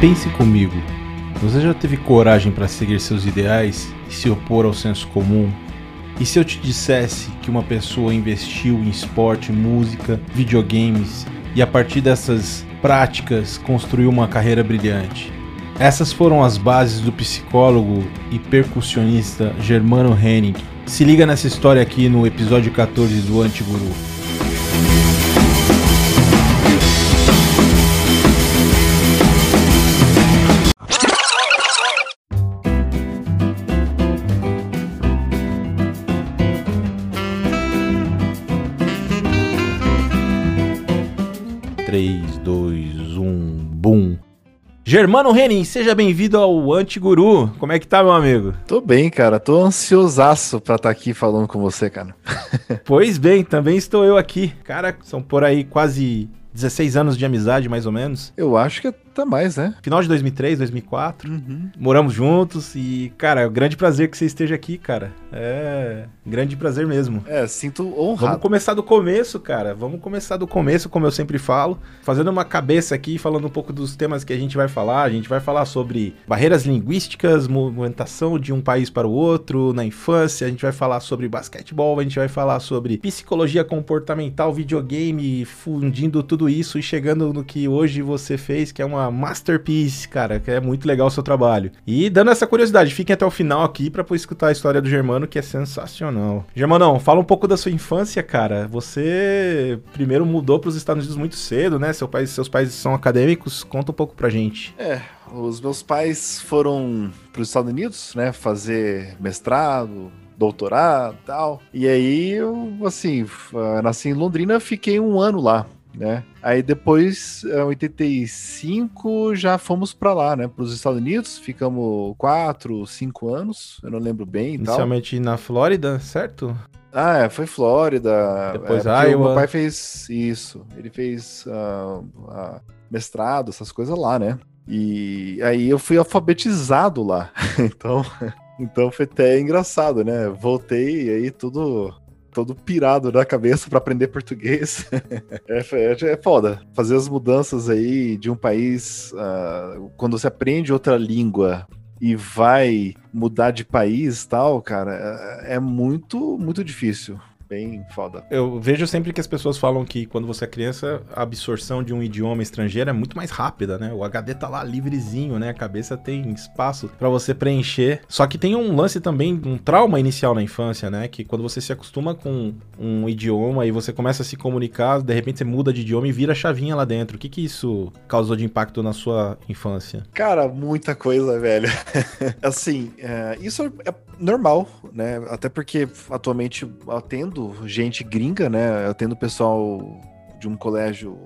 Pense comigo. Você já teve coragem para seguir seus ideais e se opor ao senso comum? E se eu te dissesse que uma pessoa investiu em esporte, música, videogames e a partir dessas práticas construiu uma carreira brilhante? Essas foram as bases do psicólogo e percussionista Germano Henning. Se liga nessa história aqui no episódio 14 do Antiguru. Germano Renin, seja bem-vindo ao Antiguru. Como é que tá, meu amigo? Tô bem, cara. Tô ansiosaço pra estar tá aqui falando com você, cara. pois bem, também estou eu aqui. Cara, são por aí quase 16 anos de amizade, mais ou menos. Eu acho que é até mais, né? Final de 2003, 2004. Uhum. Moramos juntos e, cara, é um grande prazer que você esteja aqui, cara. É, grande prazer mesmo. É, sinto honrado. Vamos começar do começo, cara. Vamos começar do começo, como eu sempre falo. Fazendo uma cabeça aqui, falando um pouco dos temas que a gente vai falar. A gente vai falar sobre barreiras linguísticas, movimentação de um país para o outro na infância. A gente vai falar sobre basquetebol, a gente vai falar sobre psicologia comportamental, videogame, fundindo tudo isso e chegando no que hoje você fez, que é uma uma masterpiece, cara, que é muito legal o seu trabalho. E dando essa curiosidade, fiquem até o final aqui para poder escutar a história do Germano, que é sensacional. Germanão, fala um pouco da sua infância, cara. Você primeiro mudou para os Estados Unidos muito cedo, né? Seu pai, seus pais são acadêmicos. Conta um pouco pra gente. É, os meus pais foram para os Estados Unidos, né, fazer mestrado, doutorado tal. E aí eu, assim, nasci em Londrina, fiquei um ano lá né? Aí depois, em 85, já fomos para lá, né? Para os Estados Unidos, ficamos quatro, cinco anos, eu não lembro bem. Inicialmente tal. na Flórida, certo? Ah, é, foi Flórida. Depois é, Iowa. Meu pai fez isso. Ele fez uh, uh, mestrado, essas coisas lá, né? E aí eu fui alfabetizado lá. então, então foi até engraçado, né? Voltei e aí tudo todo pirado na cabeça para aprender português. É, é, é, foda. Fazer as mudanças aí de um país. Uh, quando você aprende outra língua e vai mudar de país tal, cara, é, é muito, muito difícil bem foda. Eu vejo sempre que as pessoas falam que quando você é criança, a absorção de um idioma estrangeiro é muito mais rápida, né? O HD tá lá livrezinho, né? A cabeça tem espaço para você preencher. Só que tem um lance também, um trauma inicial na infância, né? Que quando você se acostuma com um idioma e você começa a se comunicar, de repente você muda de idioma e vira chavinha lá dentro. O que que isso causou de impacto na sua infância? Cara, muita coisa, velho. assim, é, isso é normal, né? Até porque atualmente atendo atendo gente gringa, né? Eu atendo pessoal de um colégio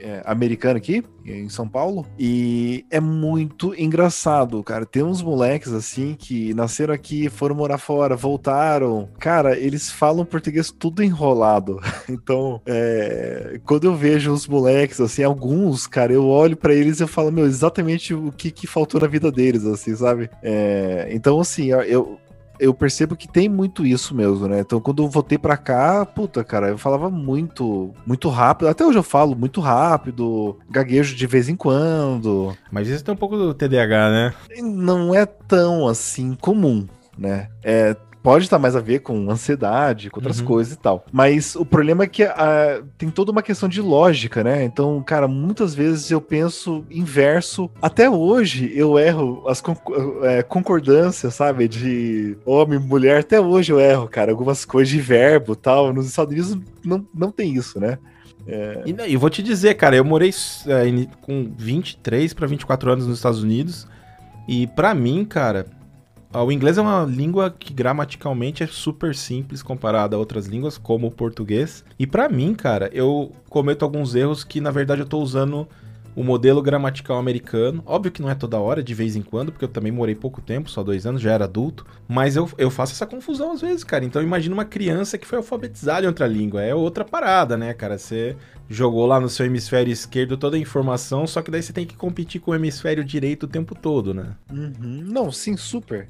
é, americano aqui, em São Paulo, e é muito engraçado, cara. Tem uns moleques assim que nasceram aqui, foram morar fora, voltaram. Cara, eles falam português tudo enrolado. Então, é, quando eu vejo os moleques, assim, alguns, cara, eu olho para eles e eu falo, meu, exatamente o que, que faltou na vida deles, assim, sabe? É, então, assim, eu, eu percebo que tem muito isso mesmo, né? Então, quando eu voltei para cá, puta, cara, eu falava muito, muito rápido. Até hoje eu falo muito rápido, gaguejo de vez em quando. Mas isso tem um pouco do TDAH, né? Não é tão assim comum, né? É, pode estar mais a ver com ansiedade, com outras uhum. coisas e tal. Mas o problema é que uh, tem toda uma questão de lógica, né? Então, cara, muitas vezes eu penso inverso. Até hoje eu erro as é, concordâncias, sabe? De homem, mulher. Até hoje eu erro, cara. Algumas coisas de verbo tal. Nos Estados Unidos não, não tem isso, né? É... E, e vou te dizer, cara, eu morei é, com 23 para 24 anos nos Estados Unidos. E para mim, cara, ah, o inglês é uma língua que gramaticalmente é super simples comparada a outras línguas, como o português. E para mim, cara, eu cometo alguns erros que na verdade eu tô usando o modelo gramatical americano. Óbvio que não é toda hora, de vez em quando, porque eu também morei pouco tempo, só dois anos, já era adulto. Mas eu, eu faço essa confusão às vezes, cara. Então imagina uma criança que foi alfabetizada em outra língua. É outra parada, né, cara? Você jogou lá no seu hemisfério esquerdo toda a informação, só que daí você tem que competir com o hemisfério direito o tempo todo, né? Uhum. Não, sim, super.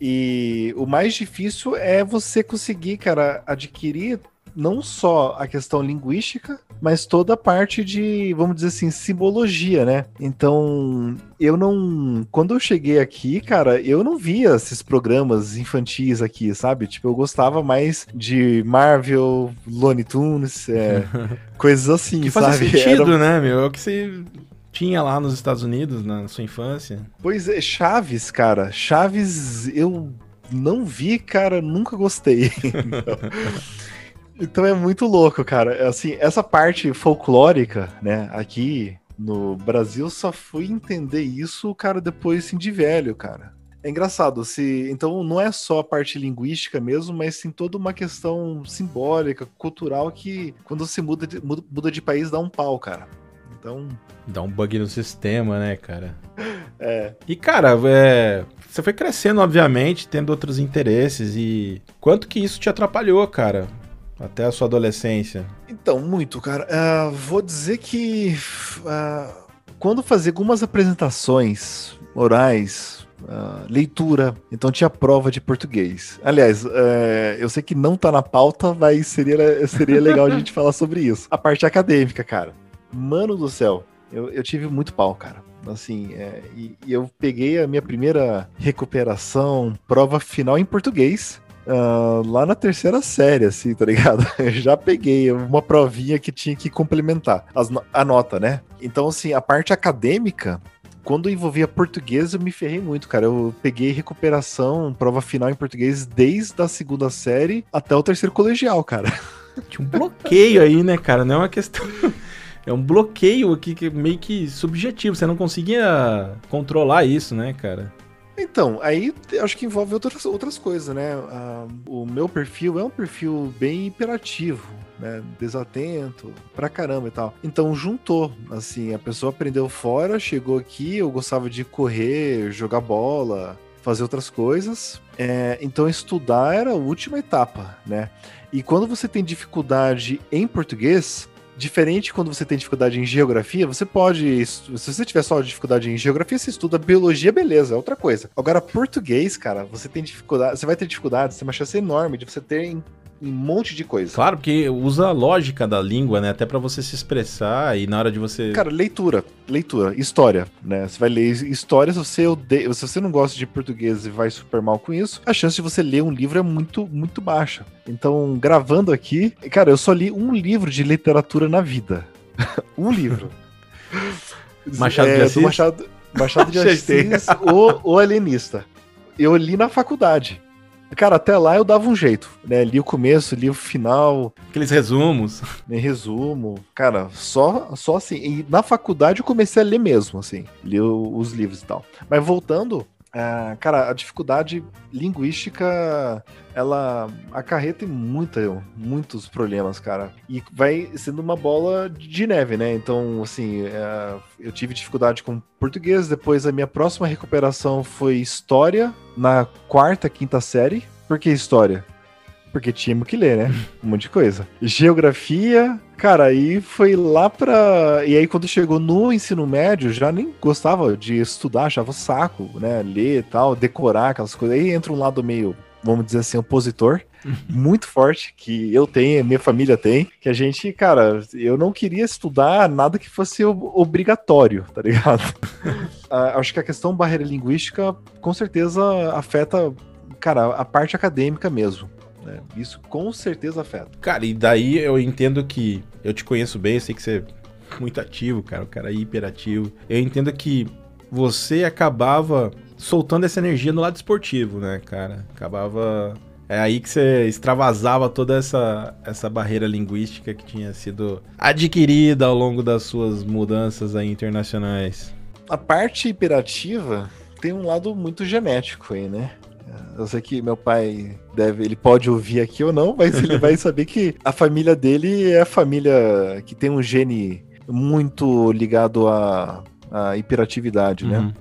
E o mais difícil é você conseguir, cara, adquirir não só a questão linguística, mas toda a parte de, vamos dizer assim, simbologia, né? Então, eu não. Quando eu cheguei aqui, cara, eu não via esses programas infantis aqui, sabe? Tipo, eu gostava mais de Marvel, Looney Tunes, é, coisas assim, que sabe? Faz sentido, Era... né, meu? É o que você tinha lá nos Estados Unidos na sua infância. Pois é, Chaves, cara. Chaves eu não vi, cara, nunca gostei. então é muito louco, cara. Assim, essa parte folclórica, né, aqui no Brasil só fui entender isso, cara, depois assim, de velho, cara. É engraçado, se então não é só a parte linguística mesmo, mas sim toda uma questão simbólica, cultural que quando você muda de, muda de país dá um pau, cara. Então. Dá um bug no sistema, né, cara? É. E, cara, é, você foi crescendo, obviamente, tendo outros interesses. E quanto que isso te atrapalhou, cara? Até a sua adolescência? Então, muito, cara. Uh, vou dizer que uh, quando fazia algumas apresentações orais, Uh, leitura. Então tinha prova de português. Aliás, uh, eu sei que não tá na pauta, mas seria, seria legal a gente falar sobre isso. A parte acadêmica, cara. Mano do céu, eu, eu tive muito pau, cara. Assim, é, e, e, eu peguei a minha primeira recuperação, prova final em português. Uh, lá na terceira série, assim, tá ligado? Eu já peguei uma provinha que tinha que complementar as, a nota, né? Então, assim, a parte acadêmica, quando envolvia português, eu me ferrei muito, cara. Eu peguei recuperação, prova final em português desde a segunda série até o terceiro colegial, cara. Tinha um bloqueio aí, né, cara? Não é uma questão é um bloqueio aqui que meio que subjetivo. Você não conseguia controlar isso, né, cara? Então, aí acho que envolve outras, outras coisas, né? Uh, o meu perfil é um perfil bem hiperativo, né? Desatento, pra caramba e tal. Então juntou, assim, a pessoa aprendeu fora, chegou aqui, eu gostava de correr, jogar bola, fazer outras coisas. É, então estudar era a última etapa, né? E quando você tem dificuldade em português, Diferente quando você tem dificuldade em geografia, você pode. Se você tiver só dificuldade em geografia, você estuda biologia, beleza, é outra coisa. Agora, português, cara, você tem dificuldade. Você vai ter dificuldade, você tem uma chance enorme de você ter um monte de coisa. Claro, porque usa a lógica da língua, né? Até para você se expressar e na hora de você. Cara, leitura, leitura, história, né? Você vai ler história, se você odeia, se você não gosta de português e vai super mal com isso, a chance de você ler um livro é muito, muito baixa. Então, gravando aqui, cara, eu só li um livro de literatura na vida. um livro. Machado é, de Assis. Machado, Machado de Assis, o, o Alienista. Eu li na faculdade. Cara, até lá eu dava um jeito, né? Li o começo, li o final. Aqueles resumos. Resumo. Cara, só, só assim. E na faculdade eu comecei a ler mesmo, assim. Li os livros e tal. Mas voltando, Uh, cara, a dificuldade linguística ela acarreta muita, muitos problemas, cara. E vai sendo uma bola de neve, né? Então, assim, uh, eu tive dificuldade com português, depois a minha próxima recuperação foi história na quarta, quinta série. Por que história? Porque tinha que ler, né? Um monte de coisa. Geografia, cara, aí foi lá pra. E aí, quando chegou no ensino médio, já nem gostava de estudar, achava saco, né? Ler e tal, decorar aquelas coisas. Aí entra um lado meio, vamos dizer assim, opositor. muito forte que eu tenho, minha família tem, que a gente, cara, eu não queria estudar nada que fosse obrigatório, tá ligado? uh, acho que a questão barreira linguística com certeza afeta, cara, a parte acadêmica mesmo. Né? Isso com certeza afeta. Cara, e daí eu entendo que eu te conheço bem, eu sei que você é muito ativo, cara, o cara é hiperativo. Eu entendo que você acabava soltando essa energia no lado esportivo, né, cara? Acabava é aí que você extravasava toda essa, essa barreira linguística que tinha sido adquirida ao longo das suas mudanças aí internacionais. A parte hiperativa tem um lado muito genético aí, né? Eu sei que meu pai deve, ele pode ouvir aqui ou não, mas ele vai saber que a família dele é a família que tem um gene muito ligado à, à hiperatividade, né? uhum. né?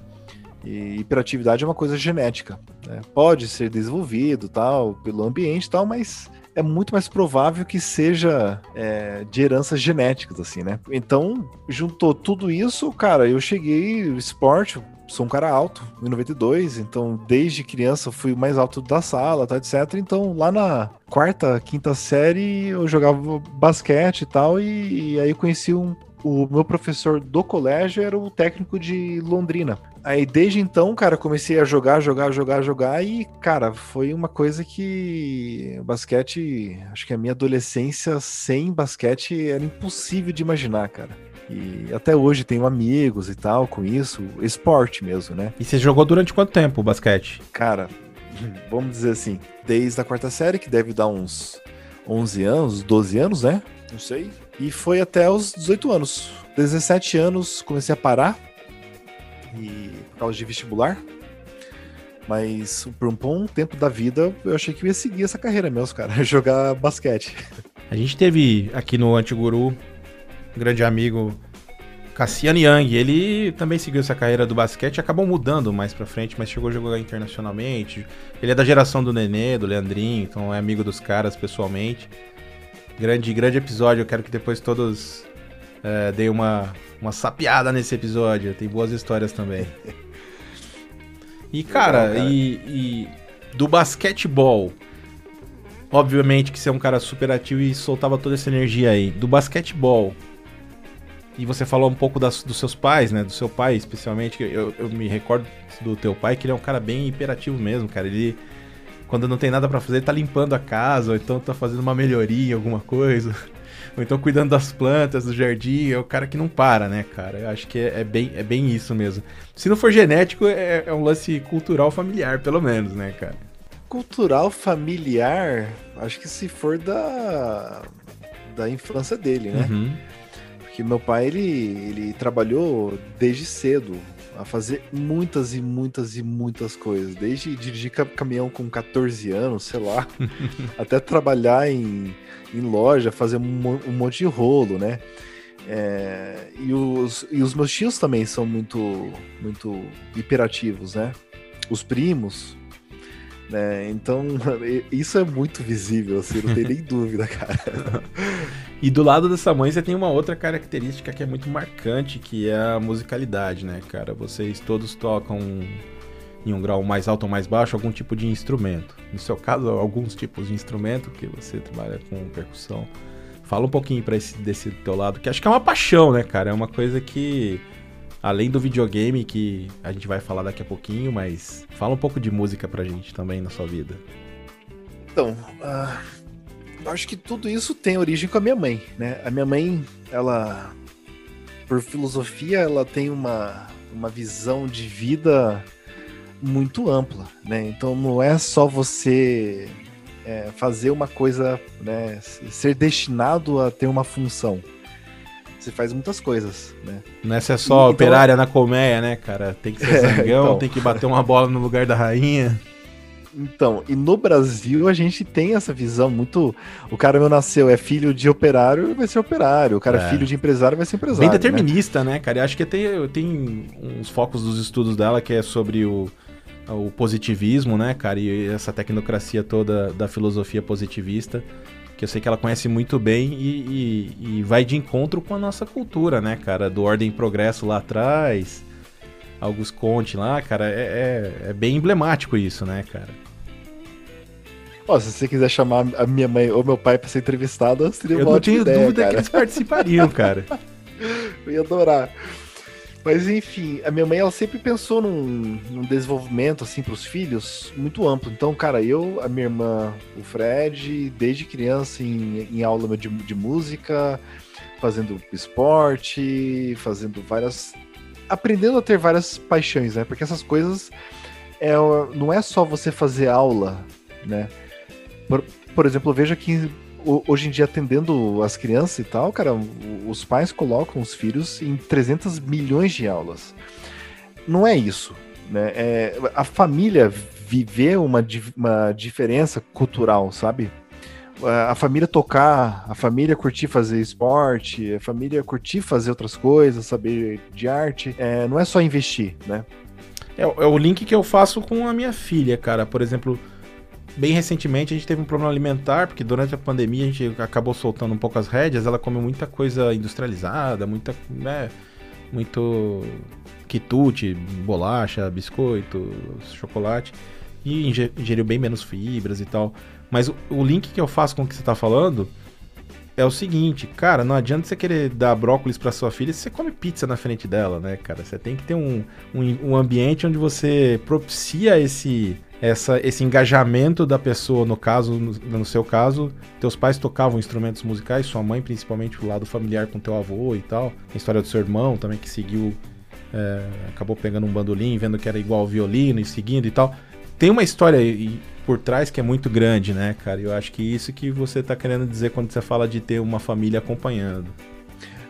E hiperatividade é uma coisa genética. Né? Pode ser desenvolvido tal pelo ambiente tal, mas é muito mais provável que seja é, de heranças genéticas, assim, né? Então, juntou tudo isso, cara, eu cheguei, esporte, sou um cara alto, 1,92, então desde criança fui o mais alto da sala, tá, etc. Então lá na quarta, quinta série eu jogava basquete e tal, e, e aí conheci um, o meu professor do colégio era o técnico de Londrina. Aí desde então, cara, comecei a jogar, jogar, jogar, jogar e, cara, foi uma coisa que basquete, acho que a minha adolescência sem basquete era impossível de imaginar, cara. E até hoje tenho amigos e tal com isso, esporte mesmo, né? E você jogou durante quanto tempo o basquete? Cara, vamos dizer assim, desde a quarta série, que deve dar uns 11 anos, 12 anos, né? Não sei. E foi até os 18 anos. 17 anos comecei a parar e por causa de vestibular. Mas por um bom tempo da vida eu achei que eu ia seguir essa carreira mesmo, cara, jogar basquete. A gente teve aqui no Antiguru grande amigo Cassiano Yang, ele também seguiu essa carreira do basquete, acabou mudando mais pra frente, mas chegou a jogar internacionalmente. Ele é da geração do Nenê, do Leandrinho, então é amigo dos caras pessoalmente. Grande, grande episódio, eu quero que depois todos é, deem uma, uma sapiada nesse episódio, tem boas histórias também. E cara, Legal, cara. E, e do basquetebol, obviamente que você é um cara super ativo e soltava toda essa energia aí. Do basquetebol, e você falou um pouco das, dos seus pais, né? Do seu pai, especialmente. Eu, eu me recordo do teu pai, que ele é um cara bem hiperativo mesmo, cara. Ele, quando não tem nada para fazer, ele tá limpando a casa, ou então tá fazendo uma melhoria, alguma coisa. Ou então cuidando das plantas, do jardim. É o cara que não para, né, cara? Eu acho que é, é bem, é bem isso mesmo. Se não for genético, é, é um lance cultural familiar, pelo menos, né, cara? Cultural familiar, acho que se for da, da infância dele, né? Uhum. Porque meu pai, ele, ele trabalhou desde cedo a fazer muitas e muitas e muitas coisas. Desde dirigir caminhão com 14 anos, sei lá, até trabalhar em, em loja, fazer um, um monte de rolo, né? É, e, os, e os meus tios também são muito, muito hiperativos, né? Os primos, né? Então, isso é muito visível, assim, não tem nem dúvida, cara. E do lado dessa mãe você tem uma outra característica que é muito marcante, que é a musicalidade, né, cara? Vocês todos tocam em um grau mais alto ou mais baixo algum tipo de instrumento. No seu caso, alguns tipos de instrumento, que você trabalha com percussão. Fala um pouquinho para esse desse teu lado, que acho que é uma paixão, né, cara? É uma coisa que além do videogame que a gente vai falar daqui a pouquinho, mas fala um pouco de música pra gente também na sua vida. Então, uh eu acho que tudo isso tem origem com a minha mãe, né? A minha mãe, ela, por filosofia, ela tem uma, uma visão de vida muito ampla, né? Então não é só você é, fazer uma coisa, né? Ser destinado a ter uma função. Você faz muitas coisas, né? Não é ser só e, então, operária então... na colmeia, né, cara? Tem que ser é, então... tem que bater uma bola no lugar da rainha. Então, e no Brasil a gente tem essa visão muito. O cara meu nasceu, é filho de operário, vai ser operário. O cara é, é filho de empresário, vai ser empresário. Bem né? determinista, né, né cara? Eu acho que tem, tem uns focos dos estudos dela que é sobre o, o positivismo, né, cara? E essa tecnocracia toda da filosofia positivista. Que eu sei que ela conhece muito bem e, e, e vai de encontro com a nossa cultura, né, cara? Do Ordem e Progresso lá atrás. Augusto Conte lá, cara, é, é, é, bem emblemático isso, né, cara? Ó, se você quiser chamar a minha mãe ou meu pai pra ser entrevistado, seria uma Eu não tenho ideia, dúvida cara. que eles participariam, cara. Eu ia adorar. Mas enfim, a minha mãe ela sempre pensou num, num desenvolvimento assim para os filhos muito amplo. Então, cara, eu, a minha irmã, o Fred, desde criança em, em aula de, de música, fazendo esporte, fazendo várias aprendendo a ter várias paixões, né? Porque essas coisas é, não é só você fazer aula, né? Por, por exemplo, eu vejo que hoje em dia atendendo as crianças e tal, cara, os pais colocam os filhos em 300 milhões de aulas. Não é isso, né? É, a família viver uma, uma diferença cultural, sabe? A família tocar, a família curtir fazer esporte, a família curtir fazer outras coisas, saber de arte, é, não é só investir, né? É, é, o link que eu faço com a minha filha, cara. Por exemplo, bem recentemente a gente teve um problema alimentar, porque durante a pandemia a gente acabou soltando um pouco as rédeas, ela come muita coisa industrializada, muita, né, muito quitute, bolacha, biscoito, chocolate e ingeriu bem menos fibras e tal. Mas o, o link que eu faço com o que você está falando é o seguinte, cara, não adianta você querer dar brócolis para sua filha se você come pizza na frente dela, né, cara? Você tem que ter um, um, um ambiente onde você propicia esse, essa, esse engajamento da pessoa, no caso, no, no, seu caso, teus pais tocavam instrumentos musicais, sua mãe principalmente o lado familiar com teu avô e tal, a história do seu irmão também que seguiu, é, acabou pegando um bandolim, vendo que era igual ao violino e seguindo e tal. Tem uma história por trás que é muito grande, né, cara? Eu acho que isso que você tá querendo dizer quando você fala de ter uma família acompanhando.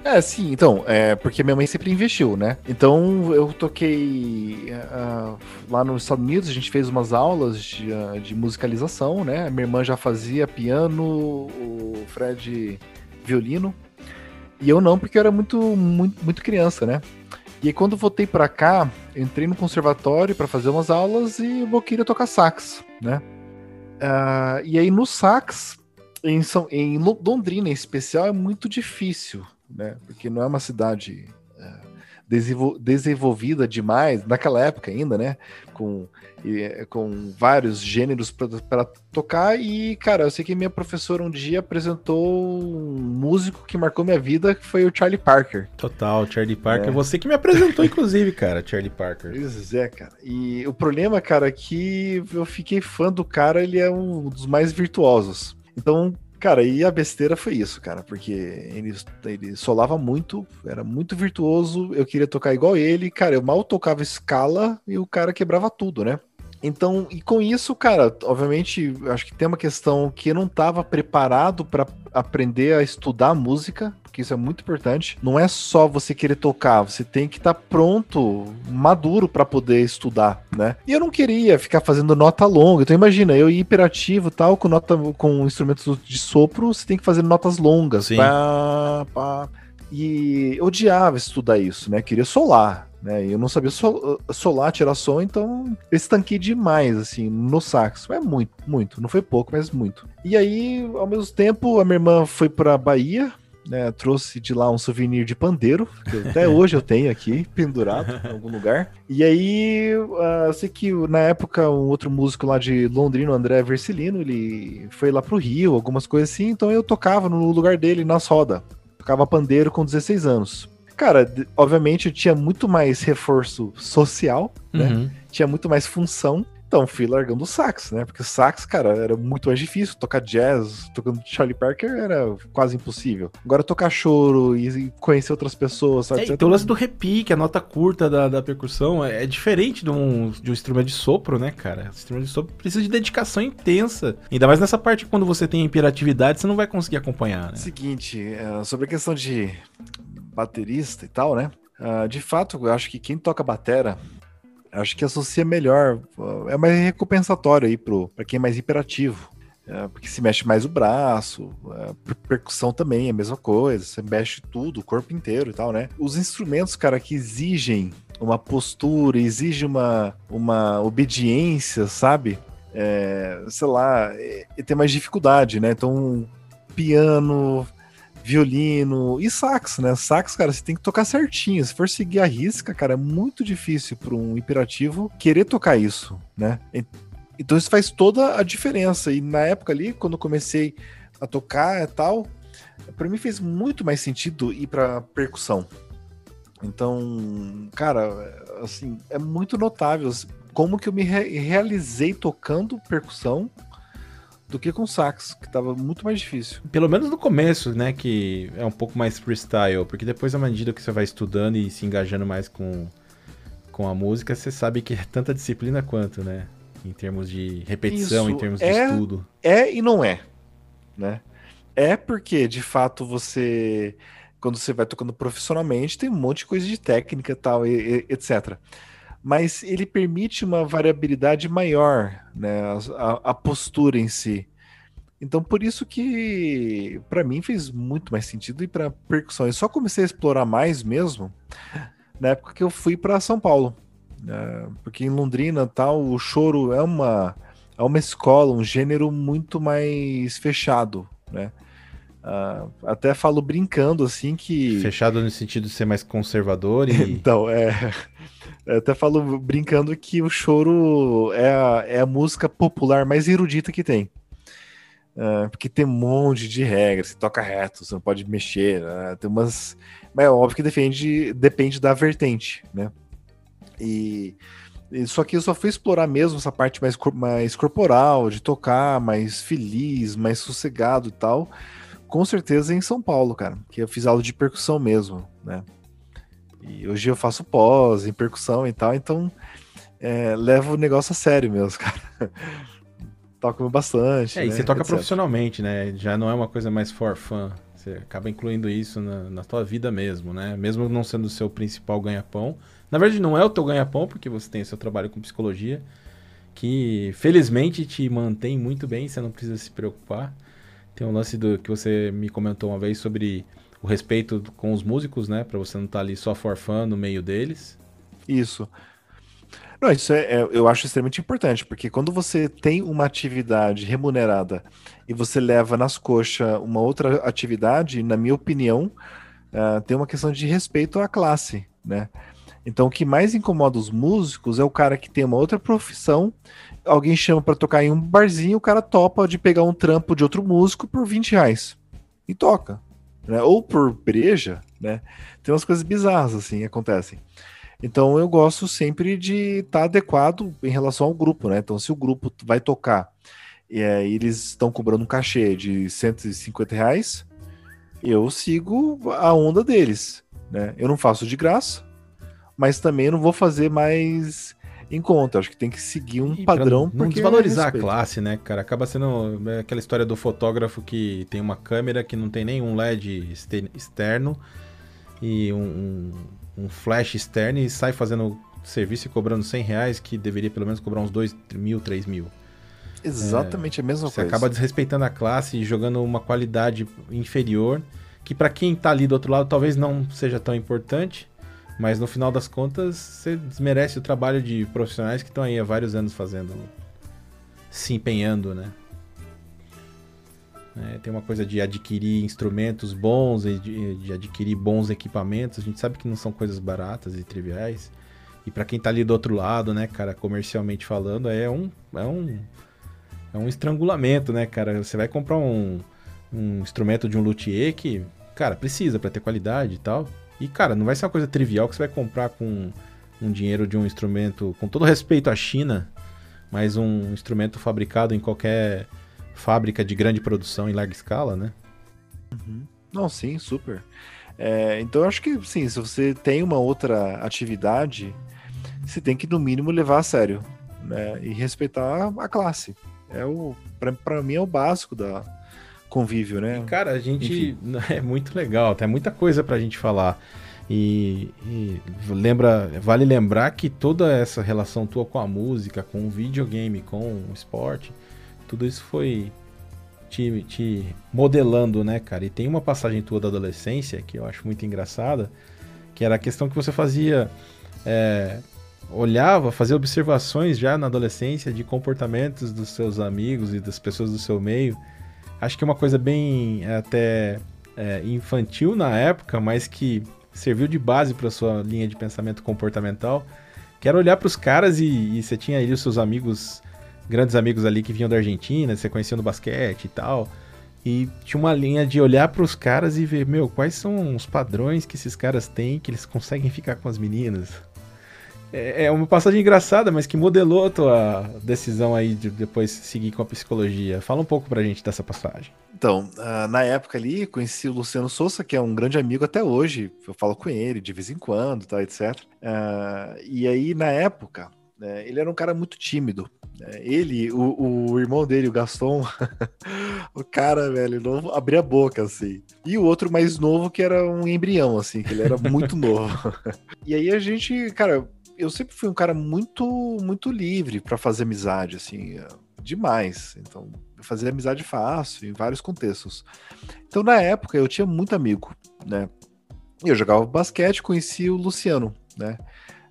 É, sim, então, é porque minha mãe sempre investiu, né? Então eu toquei uh, lá nos Estados Unidos, a gente fez umas aulas de, uh, de musicalização, né? Minha irmã já fazia piano, o Fred violino, e eu não, porque eu era muito, muito, muito criança, né? E aí, quando voltei para cá, entrei no conservatório para fazer umas aulas e eu queria tocar sax, né? Uh, e aí, no sax, em, São, em Londrina em especial, é muito difícil, né? Porque não é uma cidade uh, desenvolvida demais, naquela época ainda, né? Com e, com vários gêneros para tocar. E, cara, eu sei que minha professora um dia apresentou um músico que marcou minha vida, que foi o Charlie Parker. Total, Charlie Parker. É. Você que me apresentou, inclusive, cara, Charlie Parker. Pois é, cara. E o problema, cara, é que eu fiquei fã do cara, ele é um dos mais virtuosos. Então, Cara, e a besteira foi isso, cara, porque ele, ele solava muito, era muito virtuoso, eu queria tocar igual ele, cara, eu mal tocava escala e o cara quebrava tudo, né? Então, e com isso, cara, obviamente, acho que tem uma questão que eu não estava preparado para aprender a estudar música, porque isso é muito importante. Não é só você querer tocar, você tem que estar tá pronto, maduro para poder estudar, né? E eu não queria ficar fazendo nota longa. Então imagina, eu hiperativo, tal, com nota com instrumentos de sopro, você tem que fazer notas longas, Sim. Pá, pá. E eu odiava estudar isso, né? Queria solar né? E eu não sabia sol, solar, tirar som, então eu estanquei demais, assim, no sax. É muito, muito. Não foi pouco, mas muito. E aí, ao mesmo tempo, a minha irmã foi pra Bahia, né, trouxe de lá um souvenir de pandeiro, que até hoje eu tenho aqui, pendurado em algum lugar. E aí, uh, eu sei que na época um outro músico lá de Londrina, o André Versilino, ele foi lá pro Rio, algumas coisas assim, então eu tocava no lugar dele nas rodas. Tocava pandeiro com 16 anos. Cara, obviamente eu tinha muito mais reforço social, né? Uhum. Tinha muito mais função. Então fui largando o sax, né? Porque o sax, cara, era muito mais difícil. Tocar jazz, tocando Charlie Parker era quase impossível. Agora tocar choro e conhecer outras pessoas, sabe? É, então o lance do repique, a nota curta da, da percussão, é, é, diferente de um, de um instrumento de sopro, né, cara? O instrumento de sopro precisa de dedicação intensa. Ainda mais nessa parte quando você tem imperatividade, você não vai conseguir acompanhar, né? Seguinte, é, sobre a questão de baterista e tal, né? Uh, de fato, eu acho que quem toca batera, acho que associa melhor, é mais recompensatório aí para quem é mais hiperativo. É, porque se mexe mais o braço, é, percussão também é a mesma coisa, você mexe tudo, o corpo inteiro e tal, né? Os instrumentos, cara, que exigem uma postura, exigem uma, uma obediência, sabe? É, sei lá, é, tem mais dificuldade, né? Então, piano, violino e sax, né? Sax, cara, você tem que tocar certinho. Se for seguir a risca, cara, é muito difícil para um imperativo querer tocar isso, né? Então isso faz toda a diferença. E na época ali, quando eu comecei a tocar e tal, para mim fez muito mais sentido ir para percussão. Então, cara, assim, é muito notável como que eu me re realizei tocando percussão do que com sax, que tava muito mais difícil. Pelo menos no começo, né, que é um pouco mais freestyle, porque depois, à medida que você vai estudando e se engajando mais com, com a música, você sabe que é tanta disciplina quanto, né? Em termos de repetição, Isso em termos é, de estudo. É e não é, né? É porque, de fato, você quando você vai tocando profissionalmente, tem um monte de coisa de técnica tal, e, e, etc mas ele permite uma variabilidade maior, né? A, a postura em si. Então, por isso que para mim fez muito mais sentido ir para percussão. Eu só comecei a explorar mais mesmo na época que eu fui para São Paulo, né? porque em Londrina tal o choro é uma é uma escola, um gênero muito mais fechado, né? Uh, até falo brincando assim que. Fechado no sentido de ser mais conservador e. então, é. Até falo brincando que o choro é a, é a música popular mais erudita que tem. Uh, porque tem um monte de regras, você toca reto, você não pode mexer, né? tem umas. Mas é óbvio que depende, depende da vertente, né? E, e, só que eu só fui explorar mesmo essa parte mais, mais corporal, de tocar, mais feliz, mais sossegado e tal com certeza em São Paulo, cara, que eu fiz aula de percussão mesmo, né? E hoje eu faço pós em percussão e tal, então é, levo o negócio a sério mesmo, cara. Toco bastante. É, né? e você toca etc. profissionalmente, né? Já não é uma coisa mais for fun. Você acaba incluindo isso na, na tua vida mesmo, né? Mesmo não sendo o seu principal ganha-pão. Na verdade, não é o teu ganha-pão, porque você tem o seu trabalho com psicologia, que felizmente te mantém muito bem, você não precisa se preocupar. Tem um lance do que você me comentou uma vez sobre o respeito com os músicos, né? Para você não estar tá ali só for fun no meio deles. Isso. Não, isso é, é, eu acho extremamente importante, porque quando você tem uma atividade remunerada e você leva nas coxas uma outra atividade, na minha opinião, uh, tem uma questão de respeito à classe, né? Então, o que mais incomoda os músicos é o cara que tem uma outra profissão alguém chama para tocar em um barzinho, o cara topa de pegar um trampo de outro músico por 20 reais e toca. Né? Ou por breja, né? Tem umas coisas bizarras assim acontecem. Então eu gosto sempre de estar tá adequado em relação ao grupo, né? Então se o grupo vai tocar e é, eles estão cobrando um cachê de 150 reais, eu sigo a onda deles, né? Eu não faço de graça, mas também não vou fazer mais em conta. Acho que tem que seguir um e padrão. Não desvalorizar a classe, né, cara? Acaba sendo é, aquela história do fotógrafo que tem uma câmera que não tem nenhum LED externo e um, um, um flash externo e sai fazendo serviço e cobrando 100 reais, que deveria pelo menos cobrar uns 2 mil, 3 mil. Exatamente é, a mesma você coisa. Você acaba desrespeitando a classe e jogando uma qualidade inferior, que para quem tá ali do outro lado talvez não seja tão importante, mas no final das contas, você desmerece o trabalho de profissionais que estão aí há vários anos fazendo, se empenhando, né? É, tem uma coisa de adquirir instrumentos bons de, de, adquirir bons equipamentos. A gente sabe que não são coisas baratas e triviais. E para quem tá ali do outro lado, né, cara, comercialmente falando, é um é um é um estrangulamento, né, cara? Você vai comprar um, um instrumento de um luthier que, cara, precisa para ter qualidade e tal. E, cara, não vai ser uma coisa trivial que você vai comprar com um dinheiro de um instrumento, com todo respeito à China, mas um instrumento fabricado em qualquer fábrica de grande produção em larga escala, né? Uhum. Não, sim, super. É, então, acho que, sim, se você tem uma outra atividade, você tem que, no mínimo, levar a sério né? e respeitar a classe. É o, para mim, é o básico da, convívio, né? E, cara, a gente. Enfim. É muito legal, tem muita coisa pra gente falar. E, e, lembra, vale lembrar que toda essa relação tua com a música, com o videogame, com o esporte, tudo isso foi te, te modelando, né, cara? E tem uma passagem tua da adolescência que eu acho muito engraçada, que era a questão que você fazia. É, olhava, fazia observações já na adolescência de comportamentos dos seus amigos e das pessoas do seu meio acho que é uma coisa bem é, até é, infantil na época, mas que serviu de base para sua linha de pensamento comportamental, que era olhar para os caras e, e, você tinha ali os seus amigos, grandes amigos ali que vinham da Argentina, você conhecia no basquete e tal, e tinha uma linha de olhar para os caras e ver, meu, quais são os padrões que esses caras têm que eles conseguem ficar com as meninas. É, é uma passagem engraçada, mas que modelou a tua decisão aí de depois seguir com a psicologia. Fala um pouco pra gente dessa passagem. Então, uh, na época ali, conheci o Luciano Souza, que é um grande amigo até hoje. Eu falo com ele de vez em quando, tá, etc. Ah, e aí, na época, né, ele era um cara muito tímido. Né? Ele, o, o, irmão dele, o Gaston, o cara, velho, não abria a boca, assim. E o outro mais novo, que era um embrião, assim, que ele era muito novo. e aí a gente, cara, eu sempre fui um cara muito, muito livre para fazer amizade, assim, é, demais. Então, eu fazia amizade fácil, em vários contextos. Então, na época, eu tinha muito amigo, né? Eu jogava basquete, conheci o Luciano, né?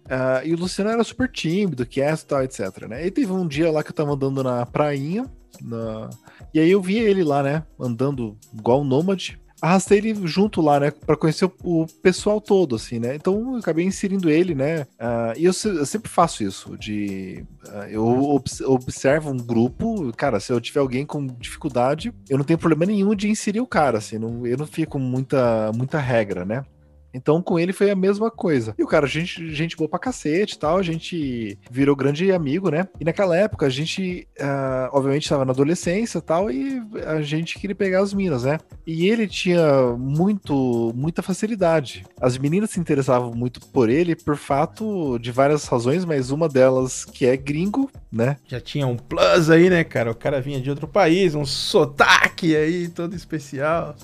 Uh, e o Luciano era super tímido, quieto tal, etc. Né? E teve um dia lá que eu tava andando na prainha, Na... E aí eu vi ele lá, né? Andando igual um nômade arrastei ele junto lá, né, para conhecer o, o, pessoal todo, assim, né. Então eu acabei inserindo ele, né. Uh, e eu, eu, sempre faço isso, de uh, eu obs observo um grupo, cara, se eu tiver alguém com dificuldade, eu não tenho problema nenhum de inserir o cara, assim, não, eu não fico muita muita regra, né. Então com ele foi a mesma coisa. E o cara, a gente, gente boa pra cacete e tal, a gente virou grande amigo, né? E naquela época a gente, uh, obviamente, estava na adolescência e tal, e a gente queria pegar as minas, né? E ele tinha muito, muita facilidade. As meninas se interessavam muito por ele por fato de várias razões, mas uma delas que é gringo, né? Já tinha um plus aí, né, cara? O cara vinha de outro país, um sotaque aí todo especial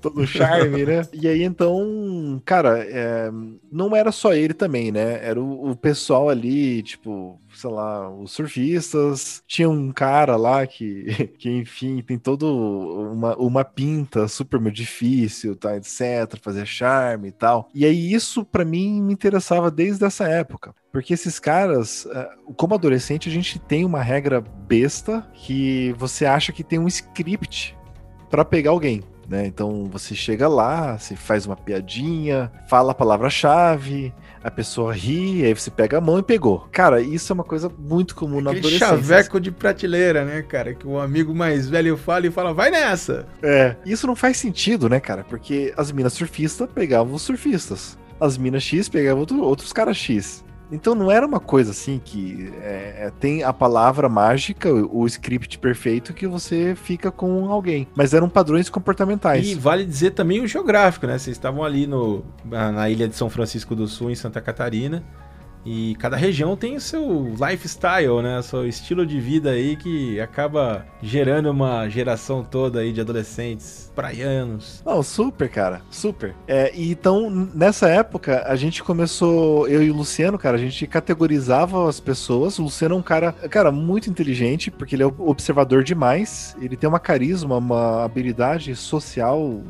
todo charme, né? E aí, então, cara, é, não era só ele também, né? Era o, o, pessoal ali, tipo, sei lá, os surfistas. Tinha um cara lá que, que enfim, tem todo uma, uma pinta super difícil, tá, etc, fazer charme e tal. E aí, isso para mim me interessava desde essa época. Porque esses caras, é, como adolescente, a gente tem uma regra besta que você acha que tem um script para pegar alguém. Né? Então você chega lá, você faz uma piadinha, fala a palavra-chave, a pessoa ri, aí você pega a mão e pegou. Cara, isso é uma coisa muito comum na Aquele adolescência. chaveco de prateleira, né, cara? Que o amigo mais velho fala e fala, vai nessa! É, isso não faz sentido, né, cara? Porque as minas surfistas pegavam os surfistas. As minas X pegavam outro, outros caras X. Então não era uma coisa assim que é, é, tem a palavra mágica, o, o, script perfeito que você fica com alguém. Mas eram padrões comportamentais. E vale dizer também o geográfico, né? Vocês estavam ali no, na ilha de São Francisco do Sul, em Santa Catarina. E cada região tem o seu lifestyle, né? Seu estilo de vida aí que acaba gerando uma geração toda aí de adolescentes praianos. Não, super, cara, super. É, e então, nessa época, a gente começou, eu e o Luciano, cara, a gente categorizava as pessoas. O Luciano é um cara, cara, muito inteligente, porque ele é observador demais. Ele tem uma carisma, uma habilidade social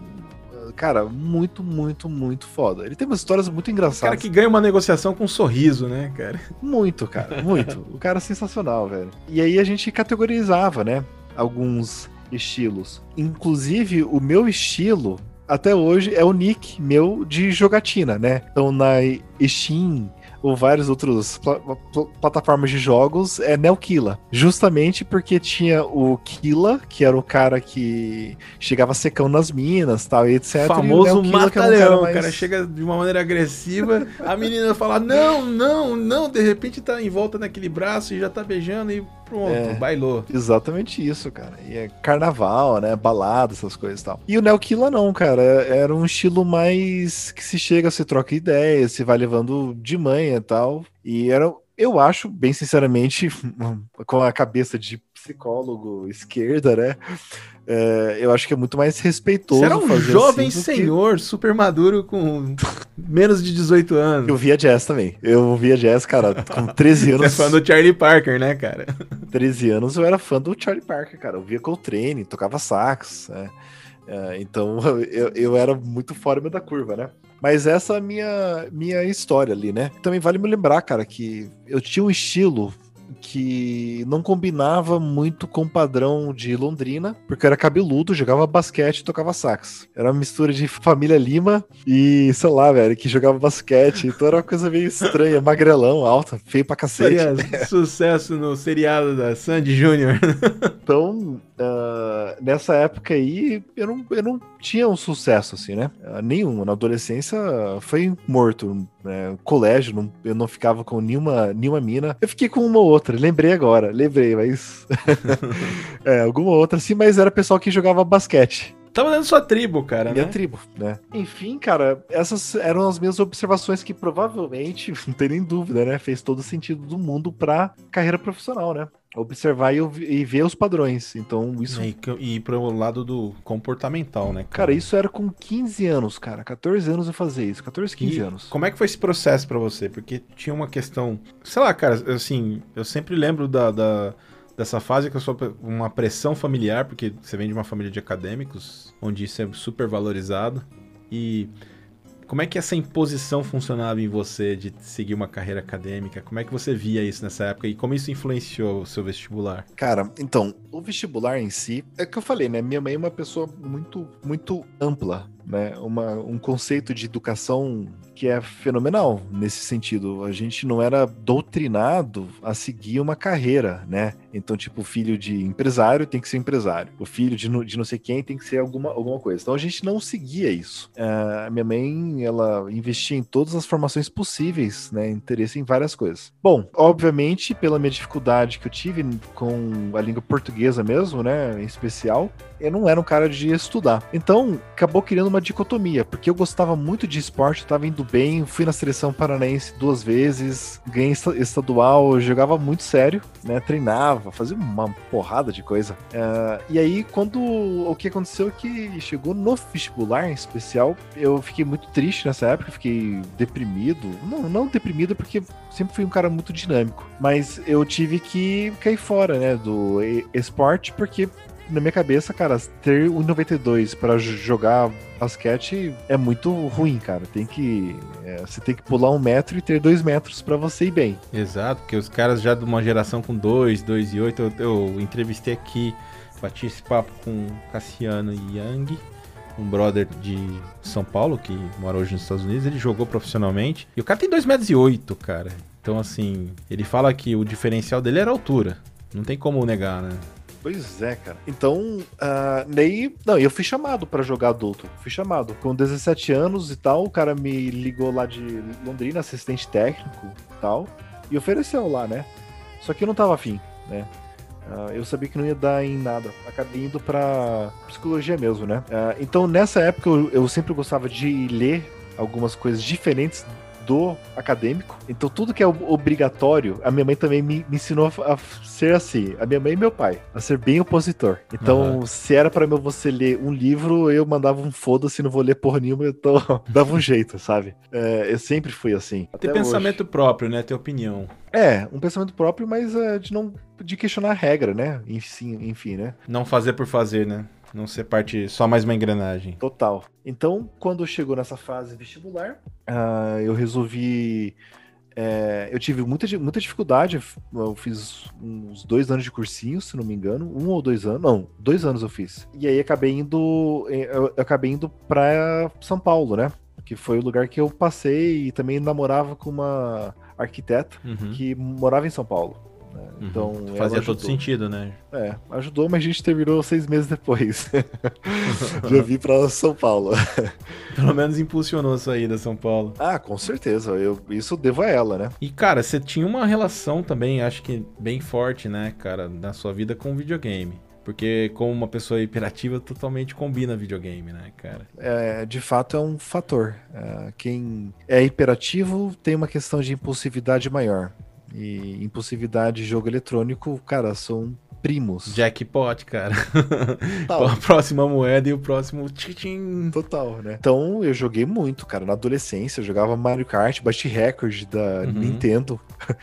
cara, muito, muito, muito foda. Ele tem umas histórias muito engraçadas. O cara que ganha uma negociação com um sorriso, né, cara? Muito, cara, muito. o cara é sensacional, velho. E aí a gente categorizava, né, alguns estilos. Inclusive, o meu estilo até hoje é o nick meu de jogatina, né? Então na Steam ou várias outras pl pl plataformas de jogos é Neokilla. Justamente porque tinha o Killa, que era o cara que chegava secão nas minas tal, e etc. Famoso mata-leão. O mais... cara chega de uma maneira agressiva, a menina fala: Não, não, não, de repente tá em volta naquele braço e já tá beijando e Pronto, é, bailou. Exatamente isso, cara. E é carnaval, né? Balada, essas coisas e tal. E o Neokilla não, cara. Era um estilo mais que se chega, se troca ideias, se vai levando de manhã e tal. E era, eu acho, bem sinceramente, com a cabeça de psicólogo esquerda, né? É, eu acho que é muito mais respeitoso. Você era um jovem assim senhor, que... super maduro, com menos de 18 anos. Eu via jazz também. Eu via jazz, cara, com 13 anos. Você é fã do Charlie Parker, né, cara? 13 anos eu era fã do Charlie Parker, cara. Eu via Coltrane, tocava sax, né? É, então eu, eu era muito fora da curva, né? Mas essa é a minha, minha história ali, né? Também vale me lembrar, cara, que eu tinha um estilo que não combinava muito com o padrão de Londrina, porque era cabeludo, jogava basquete e tocava sax. Era uma mistura de família Lima e, sei lá, velho, que jogava basquete. Então era uma coisa meio estranha, magrelão, alta, feio pra cacete. Faria sucesso no seriado da Sandy Júnior. então, uh, nessa época aí, eu não, eu não tinha um sucesso, assim, né? Uh, nenhum. Na adolescência foi morto. Né? Colégio, não, eu não ficava com nenhuma, nenhuma mina. Eu fiquei com uma ou outra, lembrei agora, lembrei, mas. é, alguma outra, sim, mas era pessoal que jogava basquete. Tava dentro da sua tribo, cara. Minha né? tribo, né? Enfim, cara, essas eram as minhas observações que provavelmente, não tem nem dúvida, né? Fez todo o sentido do mundo pra carreira profissional, né? Observar e, e, ver os padrões. Então, isso. E, e pro lado do comportamental, né? Cara? cara? isso era com 15 anos, cara. 14 anos eu fazia isso. 14, 15 e anos. Como é que foi esse processo para você? Porque tinha uma questão. Sei lá, cara, assim, eu sempre lembro da, da dessa fase que eu sou uma pressão familiar, porque você vem de uma família de acadêmicos, onde isso é super valorizado. E como é que essa imposição funcionava em você de seguir uma carreira acadêmica? Como é que você via isso nessa época e como isso influenciou o seu vestibular? Cara, então, o vestibular em si, é o que eu falei, né? Minha mãe é uma pessoa muito, muito ampla, né? Uma, um conceito de educação que é fenomenal nesse sentido. A gente não era doutrinado a seguir uma carreira, né? Então, tipo, o filho de empresário tem que ser empresário. O filho de, de não sei quem tem que ser alguma, alguma coisa. Então, a gente não seguia isso. Uh, a minha mãe, ela investia em todas as formações possíveis, né? Interesse em várias coisas. Bom, obviamente, pela minha dificuldade que eu tive com a língua portuguesa mesmo, né? Em especial, eu não era um cara de estudar. Então, acabou criando uma dicotomia, porque eu gostava muito de esporte, eu tava indo bem, fui na seleção paranaense duas vezes, ganhei estadual, jogava muito sério, né? Treinava, fazia uma porrada de coisa. Uh, e aí, quando o que aconteceu é que chegou no vestibular em especial, eu fiquei muito triste nessa época, fiquei deprimido. Não, não deprimido, porque sempre fui um cara muito dinâmico, mas eu tive que cair fora, né, do esporte, porque na minha cabeça, cara, ter 1,92 para jogar basquete é muito ruim, cara. Tem que. É, você tem que pular um metro e ter dois metros para você ir bem. Exato, porque os caras já de uma geração com 2, 2 e 8, eu, eu entrevistei aqui, bati esse papo com Cassiano Yang um brother de São Paulo, que mora hoje nos Estados Unidos, ele jogou profissionalmente. E o cara tem 2 metros e 8, cara. Então, assim, ele fala que o diferencial dele era a altura. Não tem como negar, né? Pois é, cara. Então, uh, daí. Não, eu fui chamado para jogar adulto. Fui chamado. Com 17 anos e tal, o cara me ligou lá de Londrina, assistente técnico e tal, e ofereceu lá, né? Só que eu não tava afim, né? Uh, eu sabia que não ia dar em nada. Acabei indo pra psicologia mesmo, né? Uh, então, nessa época, eu, eu sempre gostava de ler algumas coisas diferentes do acadêmico. Então tudo que é obrigatório, a minha mãe também me, me ensinou a, ser assim. A minha mãe e meu pai, a ser bem opositor. Então, uhum. se era para você ler um livro, eu mandava um foda-se, não vou ler porra nenhuma, então dava um jeito, sabe? É, eu sempre fui assim. Ter pensamento hoje. próprio, né? Ter opinião. É, um pensamento próprio, mas é, de não de questionar a regra, né? Enfim, enfim, né? Não fazer por fazer, né? Não ser parte, só mais uma engrenagem. Total. Então, quando chegou nessa fase vestibular, uh, eu resolvi. É, eu tive muita, muita dificuldade. Eu fiz uns dois anos de cursinho, se não me engano. Um ou dois anos. Não, dois anos eu fiz. E aí acabei indo. Eu, eu acabei indo pra São Paulo, né? Que foi o lugar que eu passei e também namorava com uma arquiteta uhum. que morava em São Paulo. Né? Uhum. Então, Fazia todo sentido, né? É, ajudou, mas a gente terminou seis meses depois. Já vi para São Paulo. Pelo menos impulsionou a saída São Paulo. Ah, com certeza. Eu, isso devo a ela, né? E, cara, você tinha uma relação também, acho que bem forte, né, cara, na sua vida com o videogame. Porque como uma pessoa hiperativa, totalmente combina videogame, né, cara? É, de fato é um fator. É, quem é hiperativo tem uma questão de impulsividade maior. E impulsividade e jogo eletrônico, cara, são primos. Jackpot, cara. a próxima moeda e o próximo tchim. Total, né? Então eu joguei muito, cara. Na adolescência, eu jogava Mario Kart, bati recorde da uhum. Nintendo.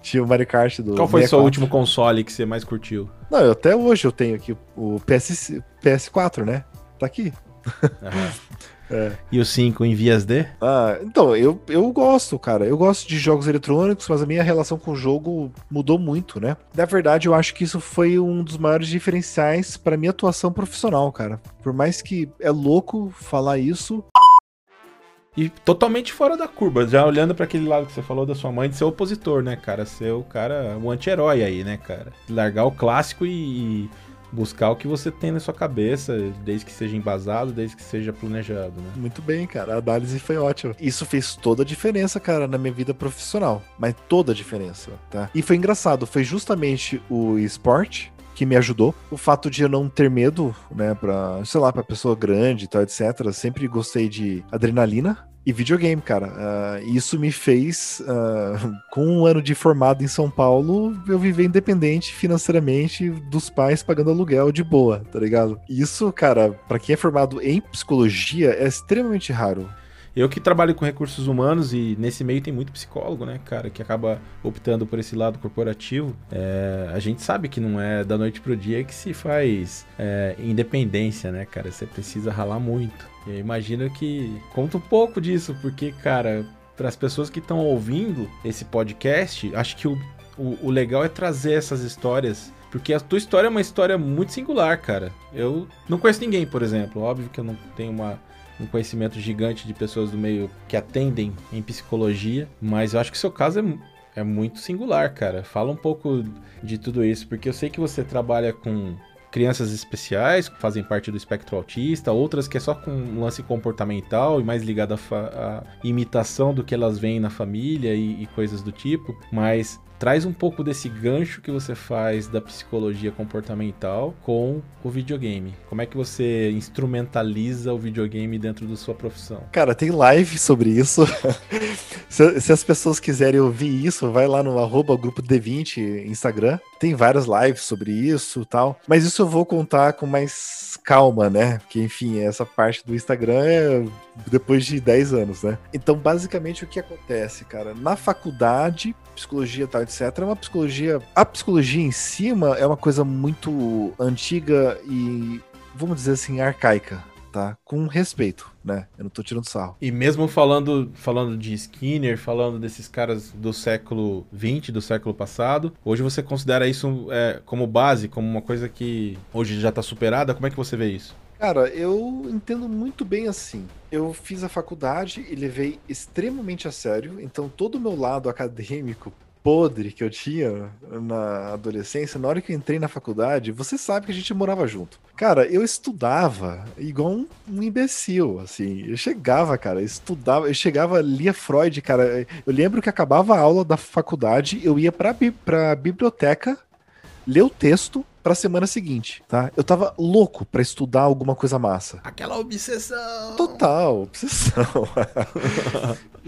Tinha o Mario Kart do. Qual foi o seu último console que você mais curtiu? Não, eu, até hoje eu tenho aqui o PS, PS4, né? Tá aqui. Uhum. É. E o 5 em vias de? Ah, então, eu, eu gosto, cara. Eu gosto de jogos eletrônicos, mas a minha relação com o jogo mudou muito, né? Na verdade, eu acho que isso foi um dos maiores diferenciais para minha atuação profissional, cara. Por mais que é louco falar isso. E totalmente fora da curva, já olhando para aquele lado que você falou da sua mãe de ser opositor, né, cara? Ser o cara, o anti-herói aí, né, cara? Largar o clássico e buscar o que você tem na sua cabeça, desde que seja embasado, desde que seja planejado, né? Muito bem, cara. A análise foi ótima. Isso fez toda a diferença, cara, na minha vida profissional. Mas toda a diferença, tá? E foi engraçado, foi justamente o esporte que me ajudou. O fato de eu não ter medo, né, pra, sei lá, pra pessoa grande e tal, etc. Sempre gostei de adrenalina. E videogame, cara. Uh, isso me fez, uh, com um ano de formado em São Paulo, eu viver independente financeiramente dos pais pagando aluguel de boa, tá ligado? Isso, cara, para quem é formado em psicologia, é extremamente raro. Eu que trabalho com recursos humanos e nesse meio tem muito psicólogo, né, cara, que acaba optando por esse lado corporativo. É, a gente sabe que não é da noite pro dia que se faz é, independência, né, cara? Você precisa ralar muito. Eu imagino que conta um pouco disso, porque, cara, para as pessoas que estão ouvindo esse podcast, acho que o, o, o legal é trazer essas histórias porque a tua história é uma história muito singular, cara. Eu não conheço ninguém, por exemplo. Óbvio que eu não tenho uma, um conhecimento gigante de pessoas do meio que atendem em psicologia, mas eu acho que o seu caso é, é muito singular, cara. Fala um pouco de tudo isso, porque eu sei que você trabalha com crianças especiais que fazem parte do espectro autista, outras que é só com um lance comportamental e mais ligado à, imitação do que elas veem na família e, e coisas do tipo, mas traz um pouco desse gancho que você faz da psicologia comportamental com o videogame. Como é que você instrumentaliza o videogame dentro da sua profissão? Cara, tem live sobre isso. se, se, as pessoas quiserem ouvir isso, vai lá no arroba grupo D20 Instagram. Tem várias lives sobre isso tal. Mas isso eu vou contar com mais calma, né? Porque, enfim, essa parte do Instagram é depois de 10 anos, né? Então, basicamente, o que acontece, cara? Na faculdade, psicologia tal, etc., é uma psicologia. A psicologia em cima é uma coisa muito antiga e, vamos dizer assim, arcaica. Tá? Com respeito, né? Eu não tô tirando sarro. E mesmo falando, falando de Skinner, falando desses caras do século 20, do século passado, hoje você considera isso é, como base, como uma coisa que hoje já tá superada? Como é que você vê isso? Cara, eu entendo muito bem assim. Eu fiz a faculdade e levei extremamente a sério, então todo o meu lado acadêmico podre que eu tinha na adolescência, na hora que eu entrei na faculdade, você sabe que a gente morava junto. Cara, eu estudava igual um, um imbecil, assim. Eu chegava, cara, estudava, eu chegava, lia Freud, cara. Eu lembro que acabava a aula da faculdade, eu ia pra, pra biblioteca, ler o texto, pra semana seguinte, tá? Eu tava louco pra estudar alguma coisa massa. Aquela obsessão. Total, obsessão.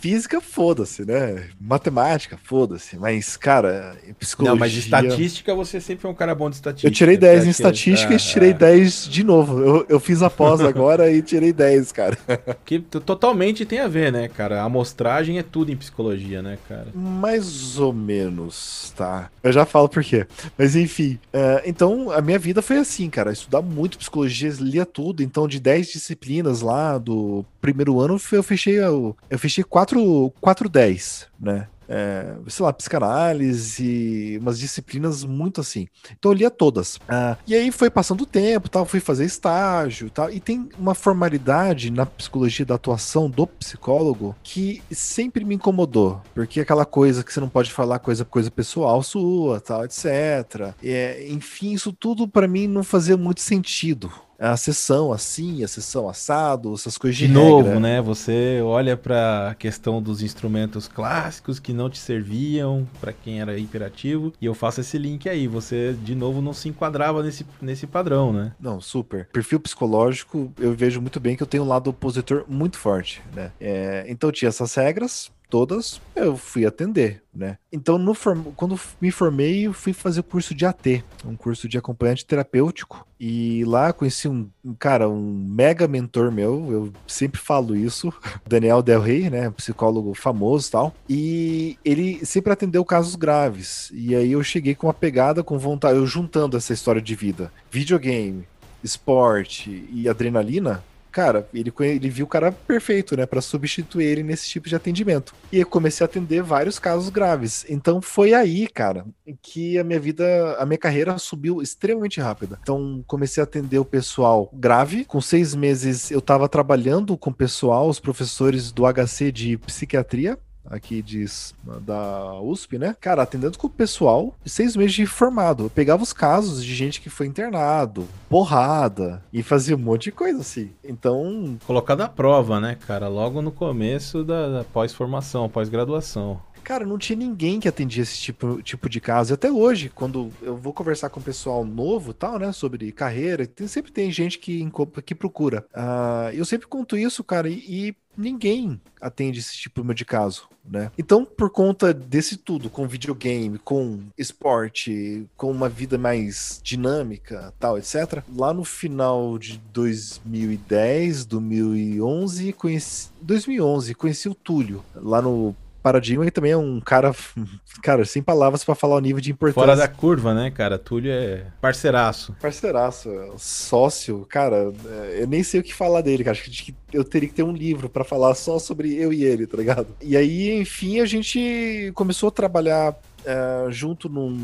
Física, foda-se, né? Matemática, foda-se. Mas, cara, psicologia. Não, mas de estatística você sempre foi um cara bom de estatística. Eu tirei 10 em estatística é... e tirei é. 10 de novo. Eu, eu fiz a pós agora e tirei 10, cara. Que totalmente tem a ver, né, cara? A amostragem é tudo em psicologia, né, cara? Mais ou menos, tá? Eu já falo por quê. Mas enfim. Uh, então, a minha vida foi assim, cara. Estudar muito psicologia, lia tudo. Então, de 10 disciplinas lá do primeiro ano, eu fechei, eu fechei 4, 4 10, né? É, sei lá, psicanálise, umas disciplinas muito assim. Então eu lia todas. Ah, e aí foi passando o tempo, tal, fui fazer estágio, tal. E tem uma formalidade na psicologia da atuação do psicólogo que sempre me incomodou, porque aquela coisa que você não pode falar coisa coisa pessoal sua, tal, etc. É, enfim, isso tudo para mim não fazia muito sentido a sessão assim, a sessão assado, essas coisas de, de novo, né? Você olha para a questão dos instrumentos clássicos que não te serviam para quem era hiperativo e eu faço esse link aí. Você de novo não se enquadrava nesse, nesse padrão, né? Não, super. Perfil psicológico, eu vejo muito bem que eu tenho um lado opositor muito forte, né? É, então tinha essas regras, todas, eu fui atender, né? Então, no quando me formei, eu fui fazer o curso de AT, um curso de acompanhante terapêutico. E lá conheci um, cara, um mega mentor meu, eu sempre falo isso, Daniel Del Rey, né? Psicólogo famoso e tal. E ele sempre atendeu casos graves. E aí eu cheguei com uma pegada, com vontade, eu juntando essa história de vida, videogame, esporte e adrenalina, cara, ele, ele viu o cara perfeito, né, para substituir ele nesse tipo de atendimento. E eu comecei a atender vários casos graves. Então foi aí, cara, que a minha vida, a minha carreira subiu extremamente rápida. Então comecei a atender o pessoal grave. Com seis meses eu estava trabalhando com o pessoal, os professores do HC de psiquiatria aqui diz da USP, né? Cara, atendendo com o pessoal, seis meses de formado. Eu pegava os casos de gente que foi internado, porrada, e fazia um monte de coisa assim. Então. Colocado à prova, né, cara? Logo no começo da, da pós-formação, pós-graduação. Cara, não tinha ninguém que atendia esse tipo, tipo de caso. E até hoje, quando eu vou conversar com o pessoal novo tal, né, sobre carreira, tem, sempre tem gente que, que procura. Uh, eu sempre conto isso, cara, e, e ninguém atende esse tipo de caso, né? Então, por conta desse tudo, com videogame, com esporte, com uma vida mais dinâmica, tal, etc. Lá no final de 2010, 2011, conheci 2011, conheci o Túlio lá no Paradigma, que também é um cara, cara, sem palavras para falar o nível de importância. Fora da curva, né, cara? Túlio é parceiraço. Parceiraço, é sócio, cara, é, eu nem sei o que falar dele, cara. Acho que eu teria que ter um livro para falar só sobre eu e ele, tá ligado? E aí, enfim, a gente começou a trabalhar uh, junto num,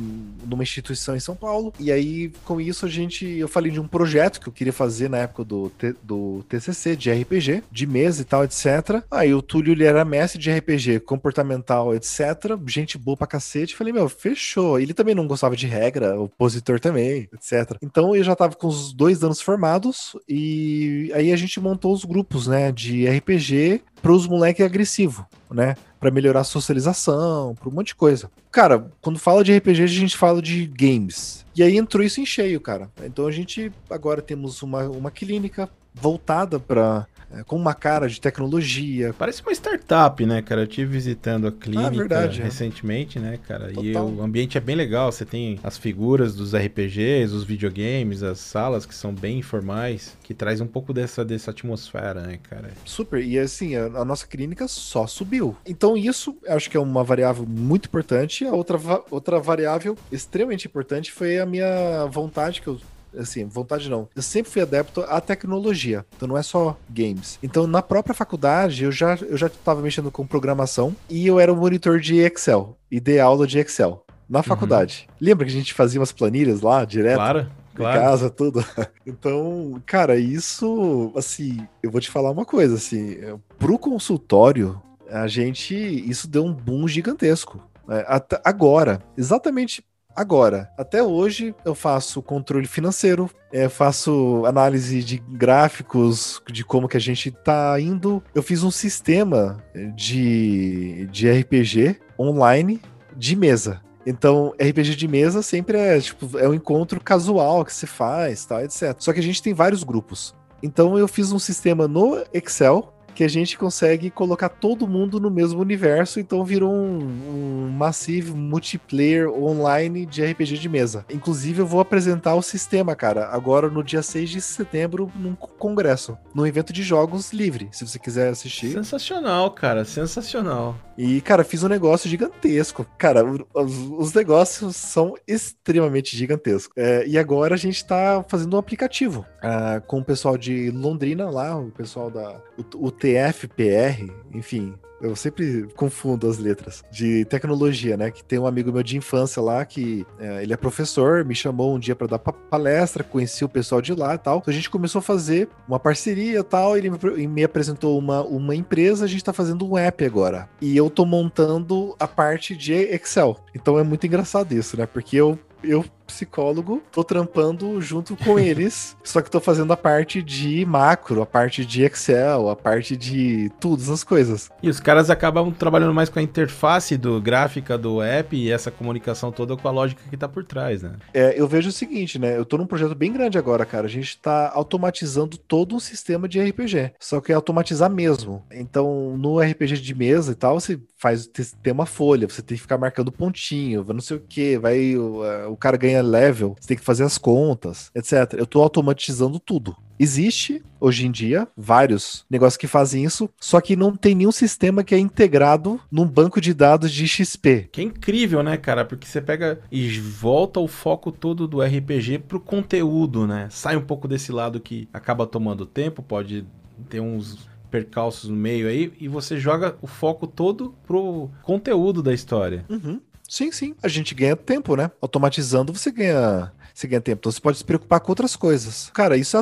numa instituição em São Paulo. E aí, com isso, a gente. Eu falei de um projeto que eu queria fazer na época do, do TCC, de RPG, de mesa e tal, etc. Aí o Túlio ele era mestre de RPG, comportamental, etc. Gente boa pra cacete. Falei, meu, fechou. Ele também não gostava de regra, opositor também, etc. Então eu já tava com os dois anos formados e aí a gente montou os grupos, né, de RPG para os moleques agressivos, né? Para melhorar a socialização, para um monte de coisa. Cara, quando fala de RPG, a gente fala de games. E aí entrou isso em cheio, cara. Então a gente agora temos uma, uma clínica voltada para é, com uma cara de tecnologia. Parece uma startup, né, cara? Eu estive visitando a clínica ah, verdade, é. recentemente, é. né, cara? Total. E o ambiente é bem legal. Você tem as figuras dos RPGs, os videogames, as salas que são bem informais, que traz um pouco dessa, dessa atmosfera, né, cara? Super. E assim, a, a nossa clínica só subiu. Então isso, acho que é uma variável muito importante. A outra, outra variável extremamente importante foi a minha vontade que eu assim, vontade não. Eu sempre fui adepto à tecnologia, então não é só games. Então na própria faculdade eu já eu já estava mexendo com programação e eu era um monitor de Excel e dei aula de Excel na faculdade. Uhum. Lembra que a gente fazia umas planilhas lá direto? Claro. Claro. casa, tudo. Então, cara, isso, assim, eu vou te falar uma coisa, assim, pro consultório, a gente, isso deu um boom gigantesco. É, até agora, exatamente Agora, até hoje eu faço controle financeiro, é, faço análise de gráficos, de como que a gente tá indo. Eu fiz um sistema de, de RPG online de mesa. Então, RPG de mesa sempre é tipo é um encontro casual que se faz, tal, etc. Só que a gente tem vários grupos. Então eu fiz um sistema no Excel que a gente consegue colocar todo mundo no mesmo universo, então virou um, um massivo multiplayer online de RPG de mesa. Inclusive, eu vou apresentar o sistema, cara, agora no dia 6 de setembro, num congresso, num evento de jogos livre, se você quiser assistir. Sensacional, cara, sensacional. E, cara, fiz um negócio gigantesco. Cara, os, os negócios são extremamente gigantescos. É, e agora a gente tá fazendo um aplicativo uh, com o pessoal de Londrina lá, o pessoal da. O, o TFPR, enfim, eu sempre confundo as letras de tecnologia, né? Que tem um amigo meu de infância lá que é, ele é professor, me chamou um dia para dar palestra, conheci o pessoal de lá e tal. Então a gente começou a fazer uma parceria e tal. Ele me apresentou uma, uma empresa, a gente tá fazendo um app agora. E eu tô montando a parte de Excel. Então é muito engraçado isso, né? Porque eu eu psicólogo, tô trampando junto com eles, só que tô fazendo a parte de macro, a parte de Excel, a parte de todas as coisas. E os caras acabam trabalhando mais com a interface do gráfica do app e essa comunicação toda com a lógica que tá por trás, né? É, eu vejo o seguinte, né? Eu tô num projeto bem grande agora, cara. A gente tá automatizando todo um sistema de RPG, só que é automatizar mesmo. Então, no RPG de mesa e tal, você faz ter uma folha, você tem que ficar marcando pontinho, não sei o que, vai o, o cara ganha level, você tem que fazer as contas, etc. Eu tô automatizando tudo. Existe, hoje em dia, vários negócios que fazem isso, só que não tem nenhum sistema que é integrado num banco de dados de XP. Que é incrível, né, cara? Porque você pega e volta o foco todo do RPG pro conteúdo, né? Sai um pouco desse lado que acaba tomando tempo, pode ter uns percalços no meio aí, e você joga o foco todo pro conteúdo da história. Uhum. Sim, sim. A gente ganha tempo, né? Automatizando, você ganha você ganha tempo. Então você pode se preocupar com outras coisas. Cara, isso é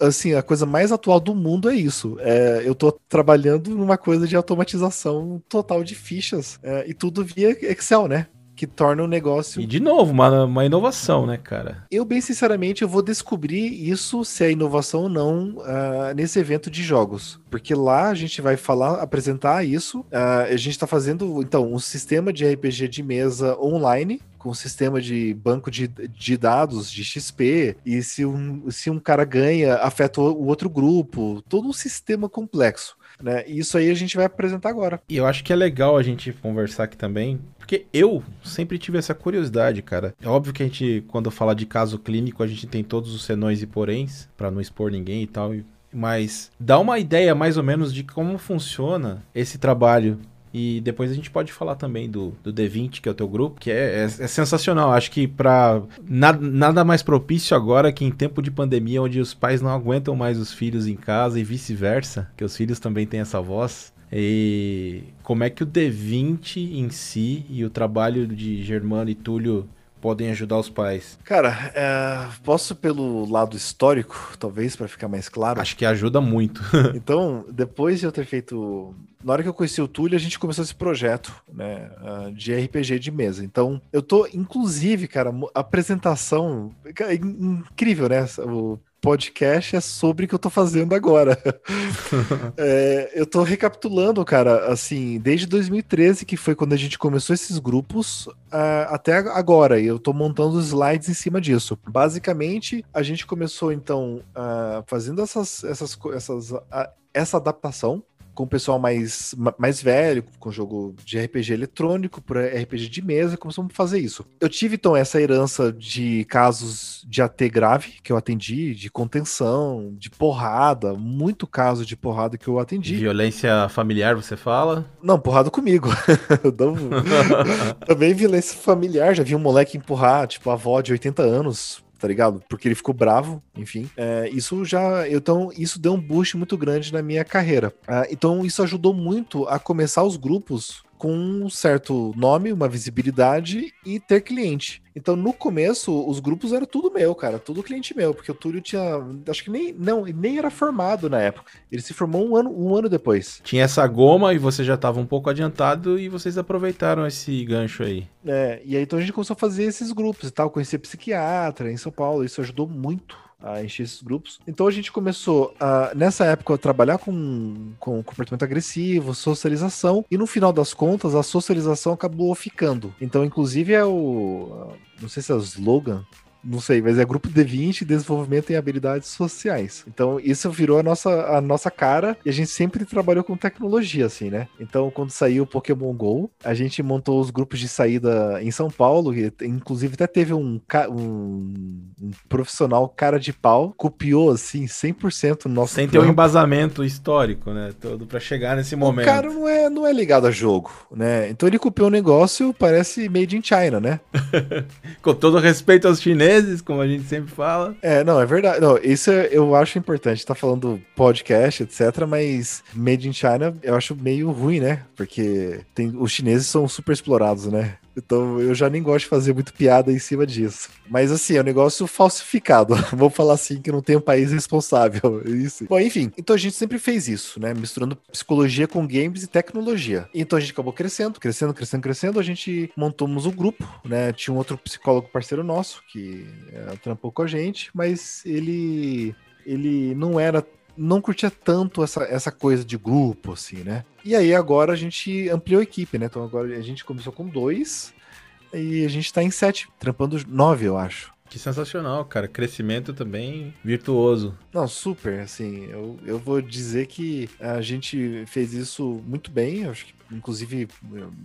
assim, a coisa mais atual do mundo é isso. É, eu tô trabalhando numa coisa de automatização total de fichas é, e tudo via Excel, né? Que torna o negócio. E de novo, uma, uma inovação, né, cara? Eu, bem sinceramente, eu vou descobrir isso, se é inovação ou não, uh, nesse evento de jogos. Porque lá a gente vai falar, apresentar isso. Uh, a gente tá fazendo, então, um sistema de RPG de mesa online com sistema de banco de, de dados de XP, e se um, se um cara ganha, afeta o outro grupo, todo um sistema complexo. Né? E isso aí a gente vai apresentar agora. E eu acho que é legal a gente conversar aqui também, porque eu sempre tive essa curiosidade, cara. É óbvio que a gente, quando falar de caso clínico, a gente tem todos os senões e poréns, para não expor ninguém e tal. Mas dá uma ideia mais ou menos de como funciona esse trabalho e depois a gente pode falar também do, do D20, que é o teu grupo, que é, é, é sensacional. Acho que para nada, nada mais propício agora que em tempo de pandemia, onde os pais não aguentam mais os filhos em casa e vice-versa, que os filhos também têm essa voz. E como é que o D20 em si e o trabalho de Germano e Túlio podem ajudar os pais? Cara, é, posso pelo lado histórico, talvez, para ficar mais claro? Acho que ajuda muito. então, depois de eu ter feito na hora que eu conheci o Túlio, a gente começou esse projeto, né, ah, de RPG de mesa. Então, eu tô, inclusive, cara, a apresentação, é incrível, né? O podcast é sobre o que eu tô fazendo agora. é, eu tô recapitulando, cara, assim, desde 2013, que foi quando a gente começou esses grupos, uh, até agora, e eu tô montando os slides em cima disso. Basicamente, a gente começou, então, uh, fazendo essas, essas, essas, uh, essa adaptação com o pessoal mais, mais velho, com jogo de RPG eletrônico, para RPG de mesa, começamos a fazer isso. Eu tive, então, essa herança de casos de AT grave que eu atendi, de contenção, de porrada, muito caso de porrada que eu atendi. Violência familiar, você fala? Não, porrada comigo. Também violência familiar, já vi um moleque empurrar, tipo, a avó de 80 anos tá ligado? Porque ele ficou bravo, enfim. É, isso já. Então, isso deu um boost muito grande na minha carreira. É, então, isso ajudou muito a começar os grupos com um certo nome, uma visibilidade e ter cliente. Então, no começo, os grupos eram tudo meu, cara, tudo cliente meu, porque o Túlio tinha, acho que nem não, nem era formado na época. Ele se formou um ano, um ano depois. Tinha essa goma e você já estava um pouco adiantado e vocês aproveitaram esse gancho aí. É, e aí então a gente começou a fazer esses grupos e tal, conhecer psiquiatra em São Paulo, isso ajudou muito a encher esses grupos. Então a gente começou, a, nessa época, a trabalhar com, com comportamento agressivo, socialização, e no final das contas, a socialização acabou ficando. Então, inclusive, é o. Não sei se é o slogan não sei, mas é grupo D20 desenvolvimento em habilidades sociais. Então, isso virou a nossa, a nossa cara e a gente sempre trabalhou com tecnologia, assim, né? Então, quando saiu o Pokémon GO, a gente montou os grupos de saída em São Paulo, e, inclusive até teve um, um, um profissional cara de pau, copiou, assim, 100% no nosso Sem ter um embasamento histórico, né? Todo para chegar nesse momento. O cara não é, não é ligado a jogo, né? Então ele copiou um negócio, parece made in China, né? com todo respeito aos chineses, como a gente sempre fala. É, não, é verdade. Não, isso é, eu acho importante. Tá falando podcast, etc. Mas Made in China eu acho meio ruim, né? Porque tem, os chineses são super explorados, né? Então eu já nem gosto de fazer muito piada em cima disso. Mas assim, é um negócio falsificado. Vou falar assim que não tem um país responsável. Isso. Bom, enfim. Então a gente sempre fez isso, né? Misturando psicologia com games e tecnologia. Então a gente acabou crescendo, crescendo, crescendo, crescendo. A gente montamos um grupo, né? Tinha um outro psicólogo parceiro nosso que é, trampou com a gente, mas ele ele não era não curtia tanto essa, essa coisa de grupo, assim, né? E aí agora a gente ampliou a equipe, né? Então agora a gente começou com dois e a gente tá em sete, trampando nove, eu acho. Que sensacional, cara. Crescimento também virtuoso. Não, super. Assim, eu, eu vou dizer que a gente fez isso muito bem. Acho que, inclusive,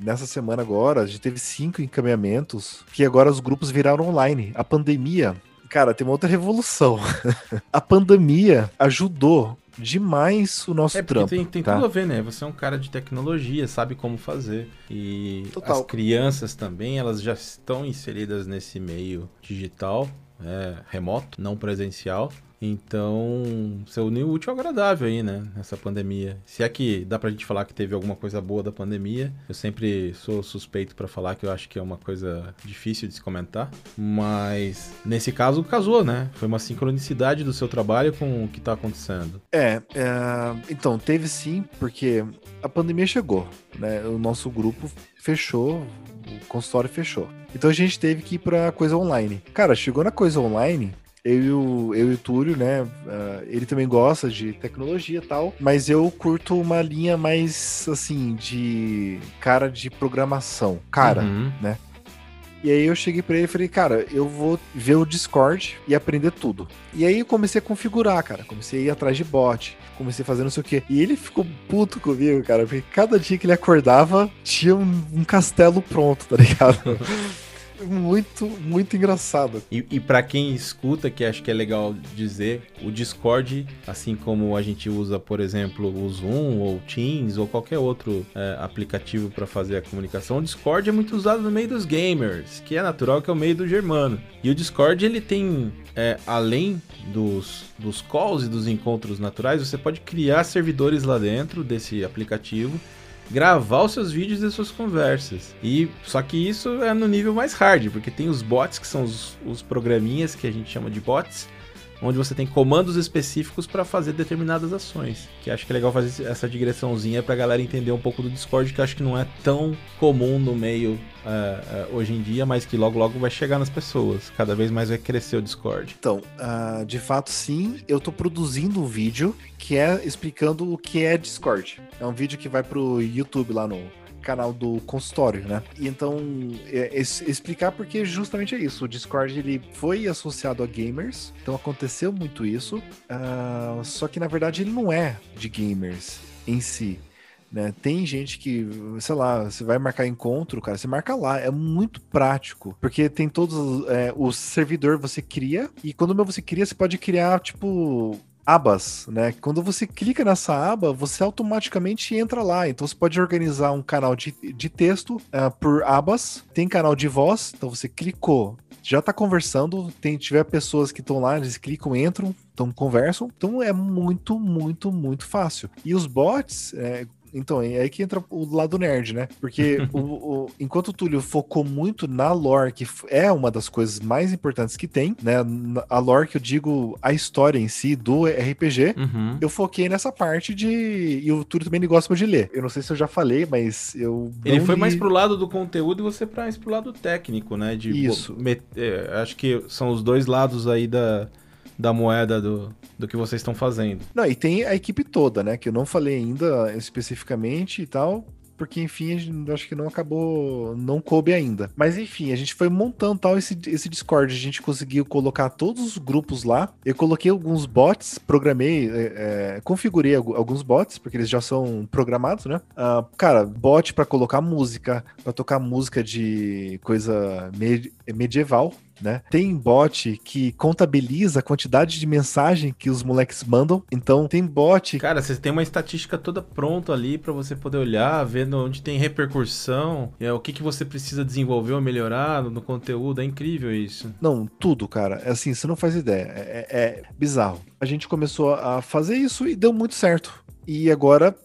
nessa semana agora, a gente teve cinco encaminhamentos, que agora os grupos viraram online. A pandemia cara, tem uma outra revolução. a pandemia ajudou demais o nosso é, trampo. Tem, tem tá? tudo a ver, né? Você é um cara de tecnologia, sabe como fazer. E Total. as crianças também, elas já estão inseridas nesse meio digital, é, remoto, não presencial. Então, você uniu o útil ao agradável aí, né? Nessa pandemia. Se é que dá pra gente falar que teve alguma coisa boa da pandemia, eu sempre sou suspeito para falar que eu acho que é uma coisa difícil de se comentar. Mas, nesse caso, casou, né? Foi uma sincronicidade do seu trabalho com o que tá acontecendo. É, é então, teve sim, porque a pandemia chegou, né? O nosso grupo fechou, o consultório fechou. Então a gente teve que ir pra coisa online. Cara, chegou na coisa online, eu e o, eu e o Túlio, né? Uh, ele também gosta de tecnologia e tal, mas eu curto uma linha mais assim de cara de programação, cara, uhum. né? E aí eu cheguei para ele e falei, cara, eu vou ver o Discord e aprender tudo. E aí eu comecei a configurar, cara. Comecei a ir atrás de bot, comecei a fazer não sei o quê. E ele ficou puto comigo, cara, porque cada dia que ele acordava tinha um, um castelo pronto, tá ligado? muito, muito engraçado. E, e para quem escuta, que acho que é legal dizer, o Discord, assim como a gente usa, por exemplo, o Zoom ou Teams ou qualquer outro é, aplicativo para fazer a comunicação, o Discord é muito usado no meio dos gamers, que é natural que é o meio do germano. E o Discord ele tem, é, além dos, dos calls e dos encontros naturais, você pode criar servidores lá dentro desse aplicativo gravar os seus vídeos e suas conversas. E só que isso é no nível mais hard, porque tem os bots, que são os, os programinhas que a gente chama de bots, onde você tem comandos específicos para fazer determinadas ações. Que acho que é legal fazer essa digressãozinha para a galera entender um pouco do Discord, que acho que não é tão comum no meio uh, uh, hoje em dia, mas que logo logo vai chegar nas pessoas. Cada vez mais vai crescer o Discord. Então, uh, de fato, sim, eu estou produzindo um vídeo que é explicando o que é Discord. É um vídeo que vai pro YouTube lá no canal do consultório, né? E então, é, é, explicar porque justamente é isso. O Discord ele foi associado a gamers, então aconteceu muito isso. Uh, só que na verdade ele não é de gamers em si. Né? Tem gente que, sei lá, você vai marcar encontro, cara, você marca lá, é muito prático, porque tem todos é, o servidor você cria e quando você cria, você pode criar tipo abas, né? Quando você clica nessa aba, você automaticamente entra lá. Então você pode organizar um canal de, de texto uh, por abas, tem canal de voz, então você clicou, já tá conversando, tem tiver pessoas que estão lá, eles clicam, entram, então conversam. Então é muito, muito, muito fácil. E os bots, é, então, é aí que entra o lado nerd, né? Porque o, o, enquanto o Túlio focou muito na lore, que é uma das coisas mais importantes que tem, né? A lore que eu digo, a história em si do RPG, uhum. eu foquei nessa parte de. E o Túlio também gosta de ler. Eu não sei se eu já falei, mas eu. Ele foi li... mais pro lado do conteúdo e você mais pro lado técnico, né? De, Isso. Pô, é, acho que são os dois lados aí da da moeda do, do que vocês estão fazendo. Não, e tem a equipe toda, né? Que eu não falei ainda especificamente e tal porque enfim, acho que não acabou, não coube ainda. Mas enfim, a gente foi montando tal esse, esse Discord, a gente conseguiu colocar todos os grupos lá. Eu coloquei alguns bots, programei, é, é, configurei alguns bots, porque eles já são programados, né? Uh, cara, bot para colocar música, para tocar música de coisa medieval, né? Tem bot que contabiliza a quantidade de mensagem que os moleques mandam. Então, tem bot. Cara, você tem uma estatística toda pronta ali para você poder olhar, vendo onde tem repercussão, é, o que, que você precisa desenvolver ou melhorar no, conteúdo. É incrível isso. Não, tudo, cara. É assim, você não faz ideia. É, é, é bizarro. A gente começou a fazer isso e deu muito certo. E agora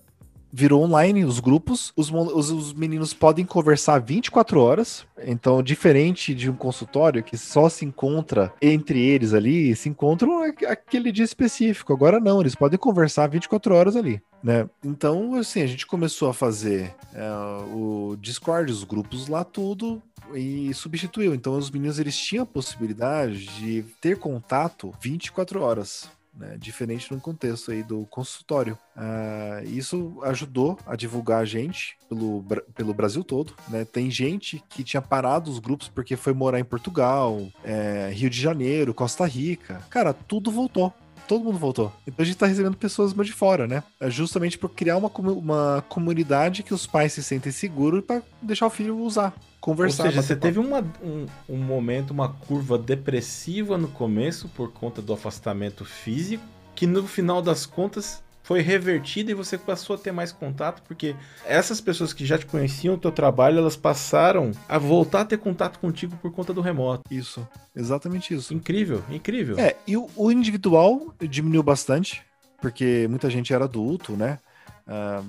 virou online os grupos, os, os, os, meninos podem conversar 24 horas, então diferente de um consultório que só se encontra entre eles ali, se encontram aquele dia específico, agora não, eles podem conversar 24 horas ali. Né? Então, assim, a gente começou a fazer é, o Discord, os grupos lá, tudo, e substituiu. Então, os meninos eles tinham a possibilidade de ter contato 24 horas né, diferente no contexto aí do consultório. Uh, isso ajudou a divulgar a gente pelo, pelo Brasil todo, né? Tem gente que tinha parado os grupos porque foi morar em Portugal, é, Rio de Janeiro, Costa Rica. Cara, tudo voltou todo mundo voltou. Então a gente tá recebendo pessoas de fora, né? É justamente para criar uma, uma comunidade que os pais se sentem seguros para deixar o filho usar conversar. Ou seja, você teve uma, um, um momento, uma curva depressiva no começo por conta do afastamento físico, que no final das contas foi revertida e você passou a ter mais contato, porque essas pessoas que já te conheciam o teu trabalho, elas passaram a voltar a ter contato contigo por conta do remoto. Isso, exatamente isso. Incrível, incrível. É, e o, o individual diminuiu bastante, porque muita gente era adulto, né? Uh,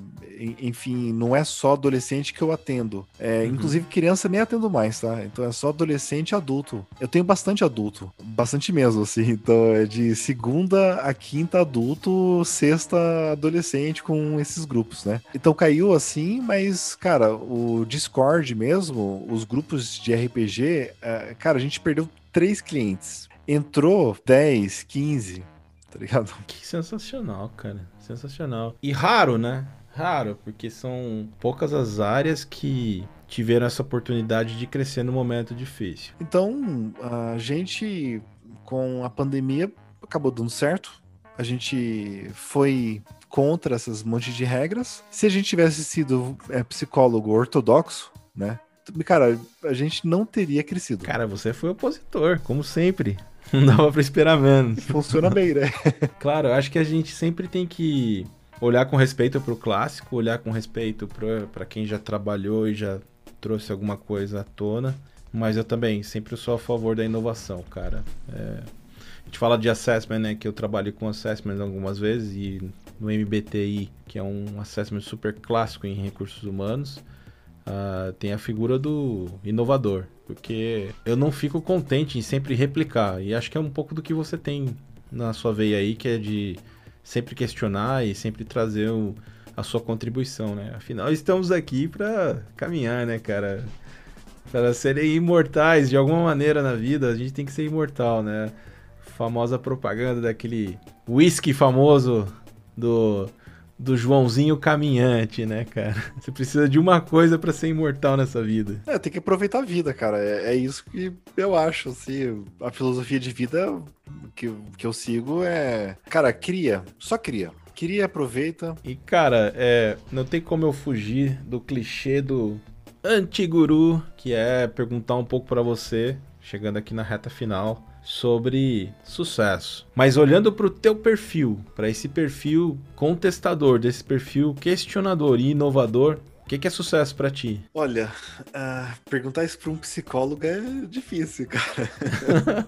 enfim, não é só adolescente que eu atendo. É, uhum. Inclusive, criança nem atendo mais, tá? Então é só adolescente e adulto. Eu tenho bastante adulto, bastante mesmo, assim. Então é de segunda a quinta adulto, sexta adolescente com esses grupos, né? Então caiu assim, mas, cara, o Discord mesmo, os grupos de RPG, é, cara, a gente perdeu três clientes. Entrou 10, 15, tá ligado? Que sensacional, cara. Sensacional. E raro, né? Raro, porque são poucas as áreas que tiveram essa oportunidade de crescer no momento difícil. Então, a gente, com a pandemia, acabou dando certo. A gente foi contra essas montes de regras. Se a gente tivesse sido é, psicólogo ortodoxo, né? Cara, a gente não teria crescido. Cara, você foi opositor, como sempre. Não dava pra esperar menos. Funciona bem, né? claro, acho que a gente sempre tem que olhar com respeito pro clássico, olhar com respeito para quem já trabalhou e já trouxe alguma coisa à tona. Mas eu também sempre sou a favor da inovação, cara. É... A gente fala de assessment, né? Que eu trabalhei com assessment algumas vezes e no MBTI, que é um assessment super clássico em recursos humanos, uh, tem a figura do inovador. Porque eu não fico contente em sempre replicar. E acho que é um pouco do que você tem na sua veia aí, que é de sempre questionar e sempre trazer o, a sua contribuição, né? Afinal, estamos aqui para caminhar, né, cara? Para serem imortais de alguma maneira na vida, a gente tem que ser imortal, né? Famosa propaganda daquele whisky famoso do do Joãozinho caminhante, né, cara? Você precisa de uma coisa para ser imortal nessa vida. É, tem que aproveitar a vida, cara. É, é, isso que eu acho, assim. A filosofia de vida que, que eu sigo é. Cara, cria. Só cria. Cria, aproveita. E, cara, é, não tem como eu fugir do clichê do antiguru, que é perguntar um pouco para você, chegando aqui na reta final sobre sucesso. Mas olhando para o teu perfil, para esse perfil contestador, desse perfil questionador e inovador, o que, que, é sucesso para ti? Olha, uh, perguntar isso para um psicólogo é difícil, cara.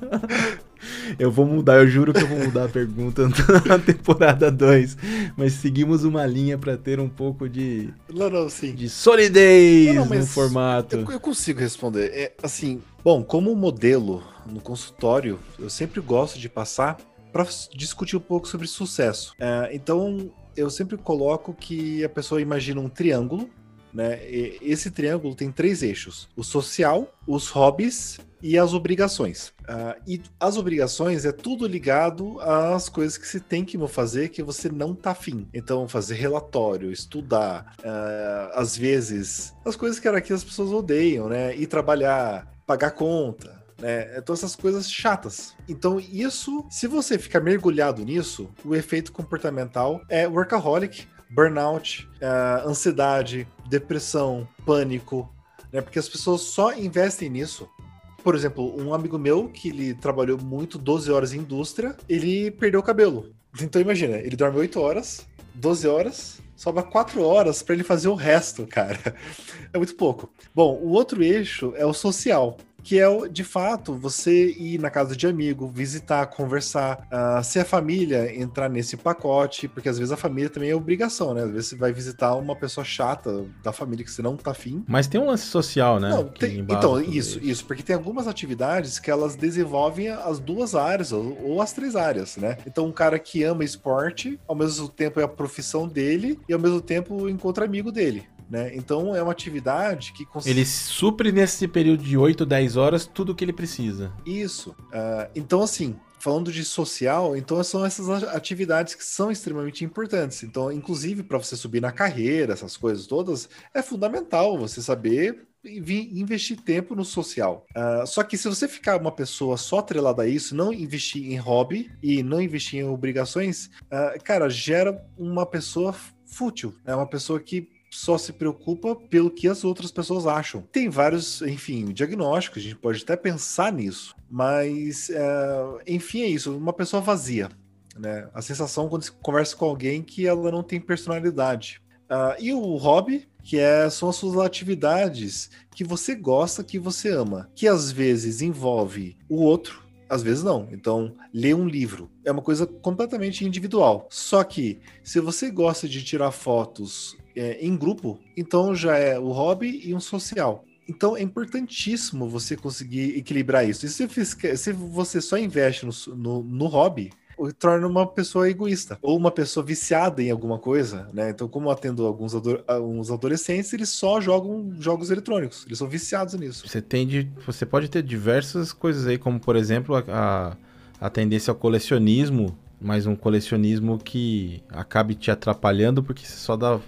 eu vou mudar, eu juro que eu vou mudar a pergunta na temporada 2. Mas seguimos uma linha para ter um pouco de. Não, não, sim. De solidez não, não, no formato. Eu, eu, consigo responder. É, assim, bom, como modelo no consultório, eu sempre gosto de passar para discutir um pouco sobre sucesso. É, então, eu sempre coloco que a pessoa imagina um triângulo né? Esse triângulo tem três eixos: o social, os hobbies e as obrigações. Uh, e as obrigações é tudo ligado às coisas que se tem que fazer que você não tá afim. Então, fazer relatório, estudar, uh, às vezes, as coisas que era que as pessoas odeiam, né? Ir trabalhar, pagar conta, né? Todas essas coisas chatas. Então, isso, se você ficar mergulhado nisso, o efeito comportamental é workaholic, burnout, uh, ansiedade, depressão, pânico, né? Porque as pessoas só investem nisso. Por exemplo, um amigo meu que ele trabalhou muito 12 horas em indústria, ele perdeu o cabelo. Então imagina, ele dorme 8 horas, 12 horas, sobra 4 horas para ele fazer o resto, cara. É muito pouco. Bom, o outro eixo é o social que é de fato você ir na casa de amigo, visitar, conversar, uh, se a família entrar nesse pacote, porque às vezes a família também é obrigação, né? Às vezes você vai visitar uma pessoa chata da família que você não tá afim. Mas tem um lance social, né? Não, tem, então, isso, isso, porque tem algumas atividades que elas desenvolvem as duas áreas, ou, ou as três áreas, né? Então, um cara que ama esporte, ao mesmo tempo é a profissão dele, e ao mesmo tempo encontra amigo dele. Né? Então é uma atividade que cons... ele supre nesse período de 8, 10 horas tudo o que ele precisa. Isso. Uh, então assim, falando de social, então são essas atividades que são extremamente importantes. Então, inclusive para você subir na carreira, essas coisas todas, é fundamental você saber investir tempo no social. Uh, só que se você ficar uma pessoa só atrelada a isso, não investir em hobby e não investir em obrigações, uh, cara, gera uma pessoa fútil. É uma pessoa que só se preocupa pelo que as outras pessoas acham. Tem vários, enfim, diagnósticos, a gente pode até pensar nisso, mas, é, enfim, é isso, uma pessoa vazia. Né? A sensação quando você conversa com alguém que ela não tem personalidade. Uh, e o hobby, que é, são as suas atividades que você gosta, que você ama, que às vezes envolve o outro, às vezes não. Então, ler um livro é uma coisa completamente individual. Só que, se você gosta de tirar fotos é, em grupo, então já é o hobby e um social. Então é importantíssimo você conseguir equilibrar isso. E se, se você só investe no, no, no hobby, torna uma pessoa egoísta ou uma pessoa viciada em alguma coisa, né? Então, como atendo alguns, alguns adolescentes, eles só jogam jogos eletrônicos, eles são viciados nisso. Você tem de, você pode ter diversas coisas aí, como por exemplo a, a tendência ao colecionismo, mas um colecionismo que acabe te atrapalhando porque você só dá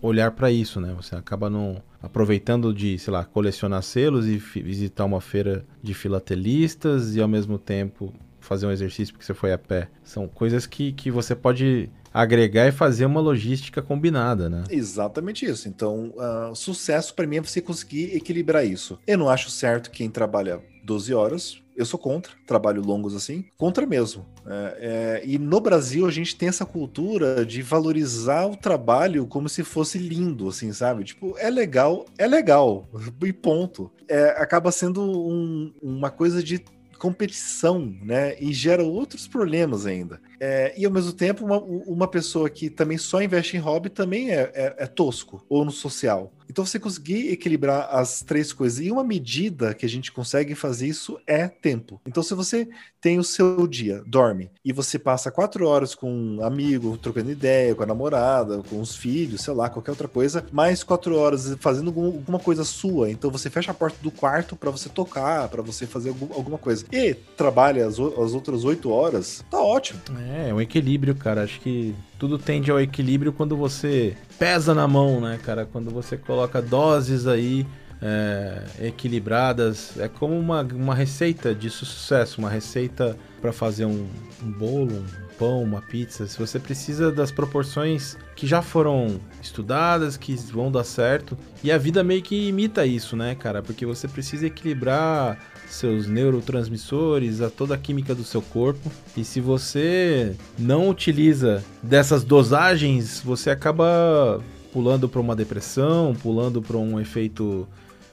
olhar para isso, né? Você acaba não aproveitando de, sei lá, colecionar selos e visitar uma feira de filatelistas e ao mesmo tempo fazer um exercício porque você foi a pé. São coisas que, que você pode agregar e fazer uma logística combinada, né? Exatamente isso. Então, uh, sucesso para mim é você conseguir equilibrar isso. Eu não acho certo quem trabalha 12 horas. Eu sou contra trabalho longos assim, contra mesmo. É, é, e no Brasil a gente tem essa cultura de valorizar o trabalho como se fosse lindo, assim, sabe? Tipo, é legal, é legal, e ponto. É, acaba sendo um, uma coisa de competição, né? E gera outros problemas ainda. É, e ao mesmo tempo, uma, uma pessoa que também só investe em hobby também é, é, é tosco, ou no social. Então, você conseguir equilibrar as três coisas e uma medida que a gente consegue fazer isso é tempo. Então, se você tem o seu dia, dorme, e você passa quatro horas com um amigo, trocando ideia, com a namorada, com os filhos, sei lá, qualquer outra coisa, mais quatro horas fazendo alguma coisa sua. Então, você fecha a porta do quarto para você tocar, para você fazer alguma coisa. E trabalha as, as outras oito horas, tá ótimo. É, é um equilíbrio, cara. Acho que tudo tende ao equilíbrio quando você pesa na mão, né, cara? Quando você coloca doses aí é, equilibradas. É como uma, uma receita de sucesso, uma receita para fazer um, um bolo, um pão, uma pizza. Se você precisa das proporções que já foram estudadas, que vão dar certo. E a vida meio que imita isso, né, cara? Porque você precisa equilibrar seus neurotransmissores, a toda a química do seu corpo. E se você não utiliza dessas dosagens, você acaba pulando para uma depressão, pulando para um efeito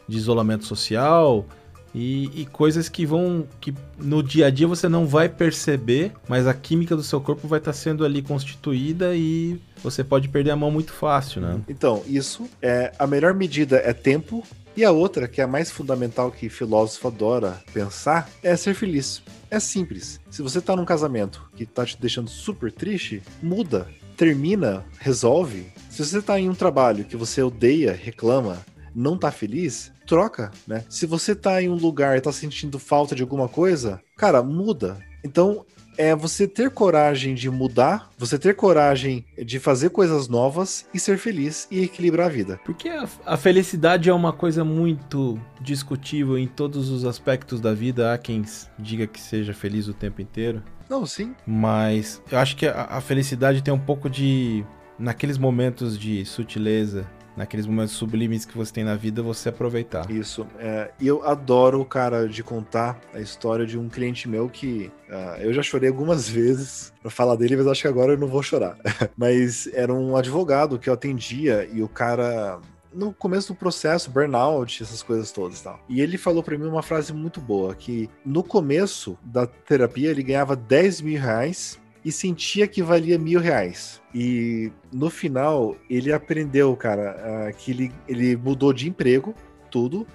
de isolamento social e, e, coisas que vão que no dia a dia você não vai perceber, mas a química do seu corpo vai estar tá sendo ali constituída e você pode perder a mão muito fácil, né? Então, isso é a melhor medida é tempo e a outra, que é a mais fundamental que filósofo adora pensar, é ser feliz. É simples. Se você tá num casamento que tá te deixando super triste, muda, termina, resolve. Se você tá em um trabalho que você odeia, reclama, não tá feliz, troca, né? Se você tá em um lugar e tá sentindo falta de alguma coisa, cara, muda. Então, é você ter coragem de mudar, você ter coragem de fazer coisas novas e ser feliz e equilibrar a vida. Porque a, a felicidade é uma coisa muito discutível em todos os aspectos da vida. Há quem diga que seja feliz o tempo inteiro. Não, sim. Mas eu acho que a, a felicidade tem um pouco de. Naqueles momentos de sutileza, naqueles momentos sublimes que você tem na vida, você aproveitar. Isso. É, e eu adoro, cara, de contar a história de um cliente meu que uh, eu já chorei algumas vezes pra falar dele, mas acho que agora eu não vou chorar. mas era um advogado que eu atendia e o cara no começo do processo, burnout, essas coisas todas tal. E ele falou para mim uma frase muito boa, que no começo da terapia ele ganhava 10 mil reais e sentia que valia mil reais. E no final, ele aprendeu, cara, que ele, ele mudou de emprego, tudo.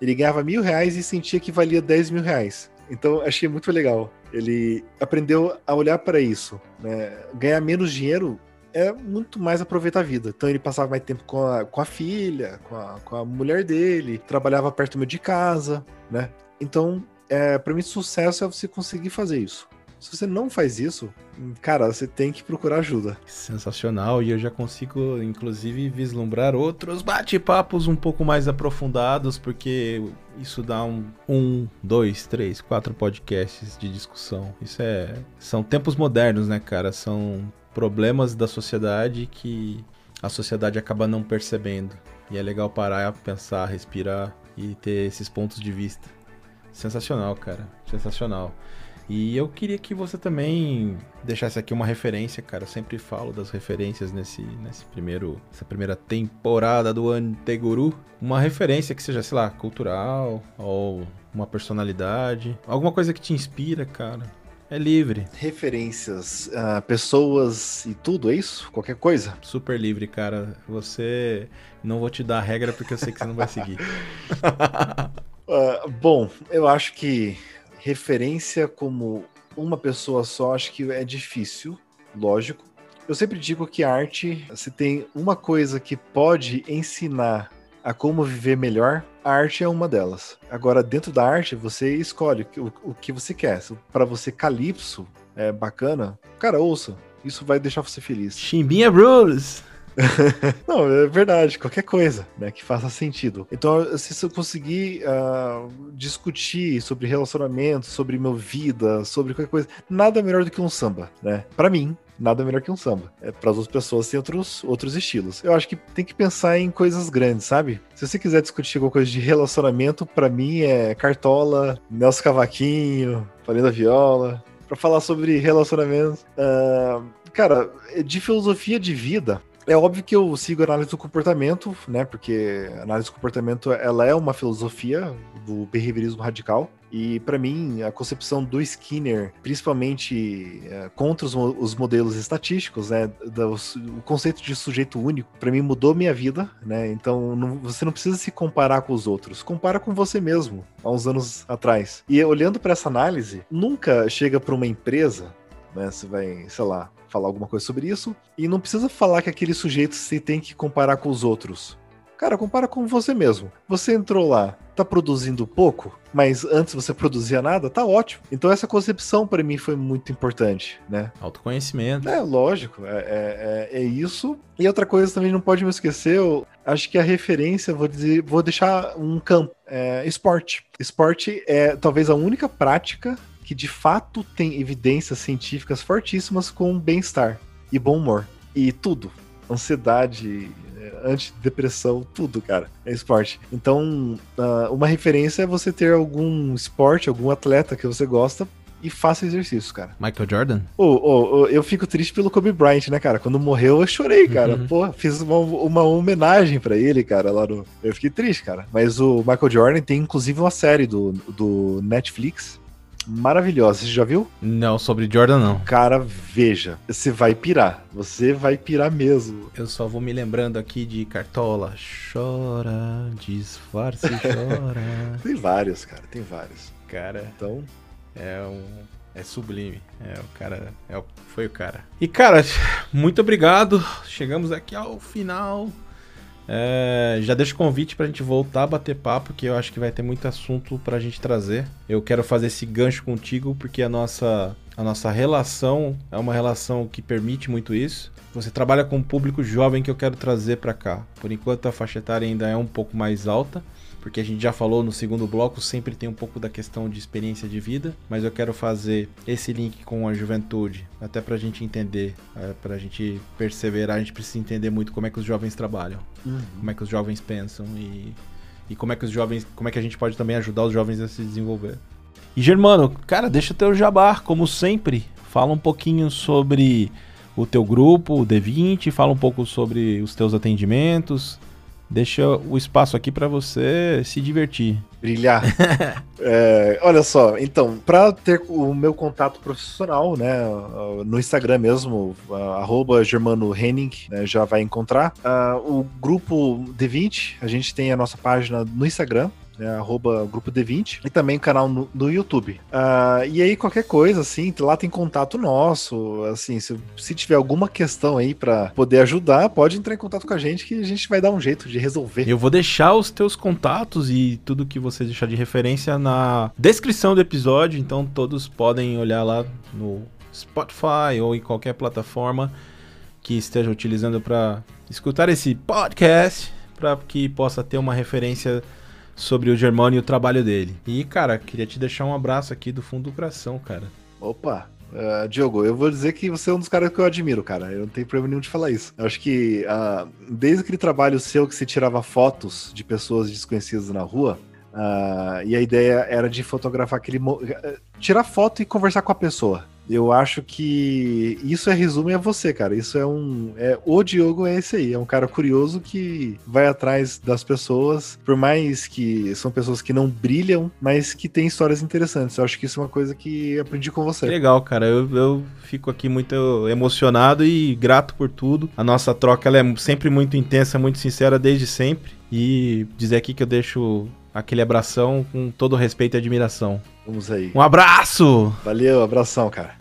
Ele ganhava mil reais e sentia que valia dez mil reais. Então, achei muito legal. Ele aprendeu a olhar para isso. Né? Ganhar menos dinheiro é muito mais aproveitar a vida. Então ele passava mais tempo com a, com a filha, com a, com a mulher dele, trabalhava perto de casa, né? Então, é, para mim, sucesso é você conseguir fazer isso. Se você não faz isso, cara, você tem que procurar ajuda. Sensacional, e eu já consigo, inclusive, vislumbrar outros bate-papos um pouco mais aprofundados, porque isso dá um, um, dois, três, quatro podcasts de discussão. Isso é. São tempos modernos, né, cara? São problemas da sociedade que a sociedade acaba não percebendo. E é legal parar, pensar, respirar e ter esses pontos de vista. Sensacional, cara. Sensacional. E eu queria que você também deixasse aqui uma referência, cara. Eu sempre falo das referências nesse, nesse primeiro, essa primeira temporada do Anteguru. Uma referência que seja, sei lá, cultural ou uma personalidade, alguma coisa que te inspira, cara. É livre. Referências, uh, pessoas e tudo, é isso? Qualquer coisa? Super livre, cara. Você. Não vou te dar a regra porque eu sei que você não vai seguir. uh, bom, eu acho que referência como uma pessoa só, acho que é difícil, lógico. Eu sempre digo que arte, se tem uma coisa que pode ensinar a como viver melhor, a arte é uma delas. Agora, dentro da arte, você escolhe o, o que você quer. Para você, calypso é bacana, cara, ouça. Isso vai deixar você feliz. Chimbinha Rules! Não, é verdade, qualquer coisa, né, que faça sentido. Então, se eu conseguir uh, discutir sobre relacionamento, sobre minha vida, sobre qualquer coisa, nada melhor do que um samba, né? Para mim, nada melhor que um samba. É, para as outras pessoas tem outros, outros estilos. Eu acho que tem que pensar em coisas grandes, sabe? Se você quiser discutir alguma coisa de relacionamento, para mim é Cartola, Nelson Cavaquinho, da Viola. Para falar sobre relacionamentos, uh, cara, de filosofia de vida, é óbvio que eu sigo a análise do comportamento, né? Porque a análise do comportamento ela é uma filosofia do behaviorismo radical. E para mim, a concepção do Skinner, principalmente é, contra os, os, modelos estatísticos, né, do, o conceito de sujeito único, para mim mudou minha vida, né? Então não, você não precisa se comparar com os outros, compara com você mesmo, há uns anos atrás. E olhando para essa análise, nunca chega para uma empresa, né? Você vai, sei lá, falar alguma coisa sobre isso. E não precisa falar que aquele sujeito se tem que comparar com os outros. Cara, compara com você mesmo. Você entrou lá, tá produzindo pouco, mas antes você produzia nada, tá ótimo. Então essa concepção para mim foi muito importante, né? Autoconhecimento. É, lógico, é, é, é, é, isso. E outra coisa também não pode me esquecer, eu acho que a referência, vou dizer, vou deixar um campo, é, esporte. Esporte é talvez a única prática que de fato tem evidências científicas fortíssimas com bem-estar e bom humor. E tudo. Ansiedade, é, antidepressão, tudo, cara. É esporte. Então, uh, uma referência é você ter algum esporte, algum atleta que você gosta e faça exercício, cara. Michael Jordan? Oh, oh, oh, eu fico triste pelo Kobe Bryant, né, cara? Quando morreu, eu chorei, cara. Uhum. Pô, fiz uma, uma homenagem para ele, cara, lá no. Eu fiquei triste, cara. Mas o Michael Jordan tem inclusive uma série do, do Netflix maravilhosa. Você já viu? Não, sobre Jordan não. Cara, veja. Você vai pirar. Você vai pirar mesmo. Eu só vou me lembrando aqui de Cartola. Chora, disfarce, chora. tem vários, cara. Tem vários. Cara, então. É um. É sublime. É o cara. É, foi o cara. E, cara, muito obrigado. Chegamos aqui ao final é, já deixo o convite pra gente voltar a bater papo, que eu acho que vai ter muito assunto pra gente trazer. Eu quero fazer esse gancho contigo, porque a nossa, a nossa relação é uma relação que permite muito isso. Você trabalha com um público jovem que eu quero trazer para cá. Por enquanto a faixa etária ainda é um pouco mais alta, porque a gente já falou no segundo bloco, sempre tem um pouco da questão de experiência de vida, mas eu quero fazer esse link com a juventude, até para a gente entender, é, para a gente perseverar, a gente precisa entender muito como é que os jovens trabalham, uhum. como é que os jovens pensam e, e como é que os jovens, como é que a gente pode também ajudar os jovens a se desenvolver. E Germano, cara, deixa o teu jabá, como sempre, fala um pouquinho sobre o teu grupo, o D20, fala um pouco sobre os teus atendimentos, deixa o espaço aqui para você se divertir. Brilhar. é, olha só, então, para ter o meu contato profissional, né, no Instagram mesmo, arroba Germano Henning, né, já vai encontrar. Uh, o grupo D20, a gente tem a nossa página no Instagram, né, arroba grupo D20, e também canal no, no YouTube. Uh, e aí, qualquer coisa, assim, lá tem contato nosso, assim, se, se tiver alguma questão aí para poder ajudar, pode entrar em contato com a gente que a gente vai dar um jeito de resolver. Eu vou deixar os teus contatos e tudo que você deixar de referência na descrição do episódio, então todos podem olhar lá no Spotify ou em qualquer plataforma que esteja utilizando para escutar esse podcast, para que possa ter uma referência sobre o Germano e o trabalho dele. E, cara, queria te deixar um abraço aqui do fundo do coração, cara. Opa, Uh, Diogo, eu vou dizer que você é um dos caras que eu admiro, cara. Eu não tenho problema nenhum de falar isso. Eu acho que uh, desde aquele trabalho seu que você tirava fotos de pessoas desconhecidas na rua, uh, e a ideia era de fotografar aquele. tirar foto e conversar com a pessoa. Eu acho que isso é resumo a você, cara. Isso é um. É, o Diogo é esse aí. É um cara curioso que vai atrás das pessoas, por mais que são pessoas que não brilham, mas que têm histórias interessantes. Eu acho que isso é uma coisa que aprendi com você. Legal, cara. Eu, eu fico aqui muito emocionado e grato por tudo. A nossa troca é sempre muito intensa, muito sincera desde sempre. E dizer aqui que eu deixo aquele abração com todo respeito e admiração. Vamos aí. Um abraço! Valeu, abração, cara.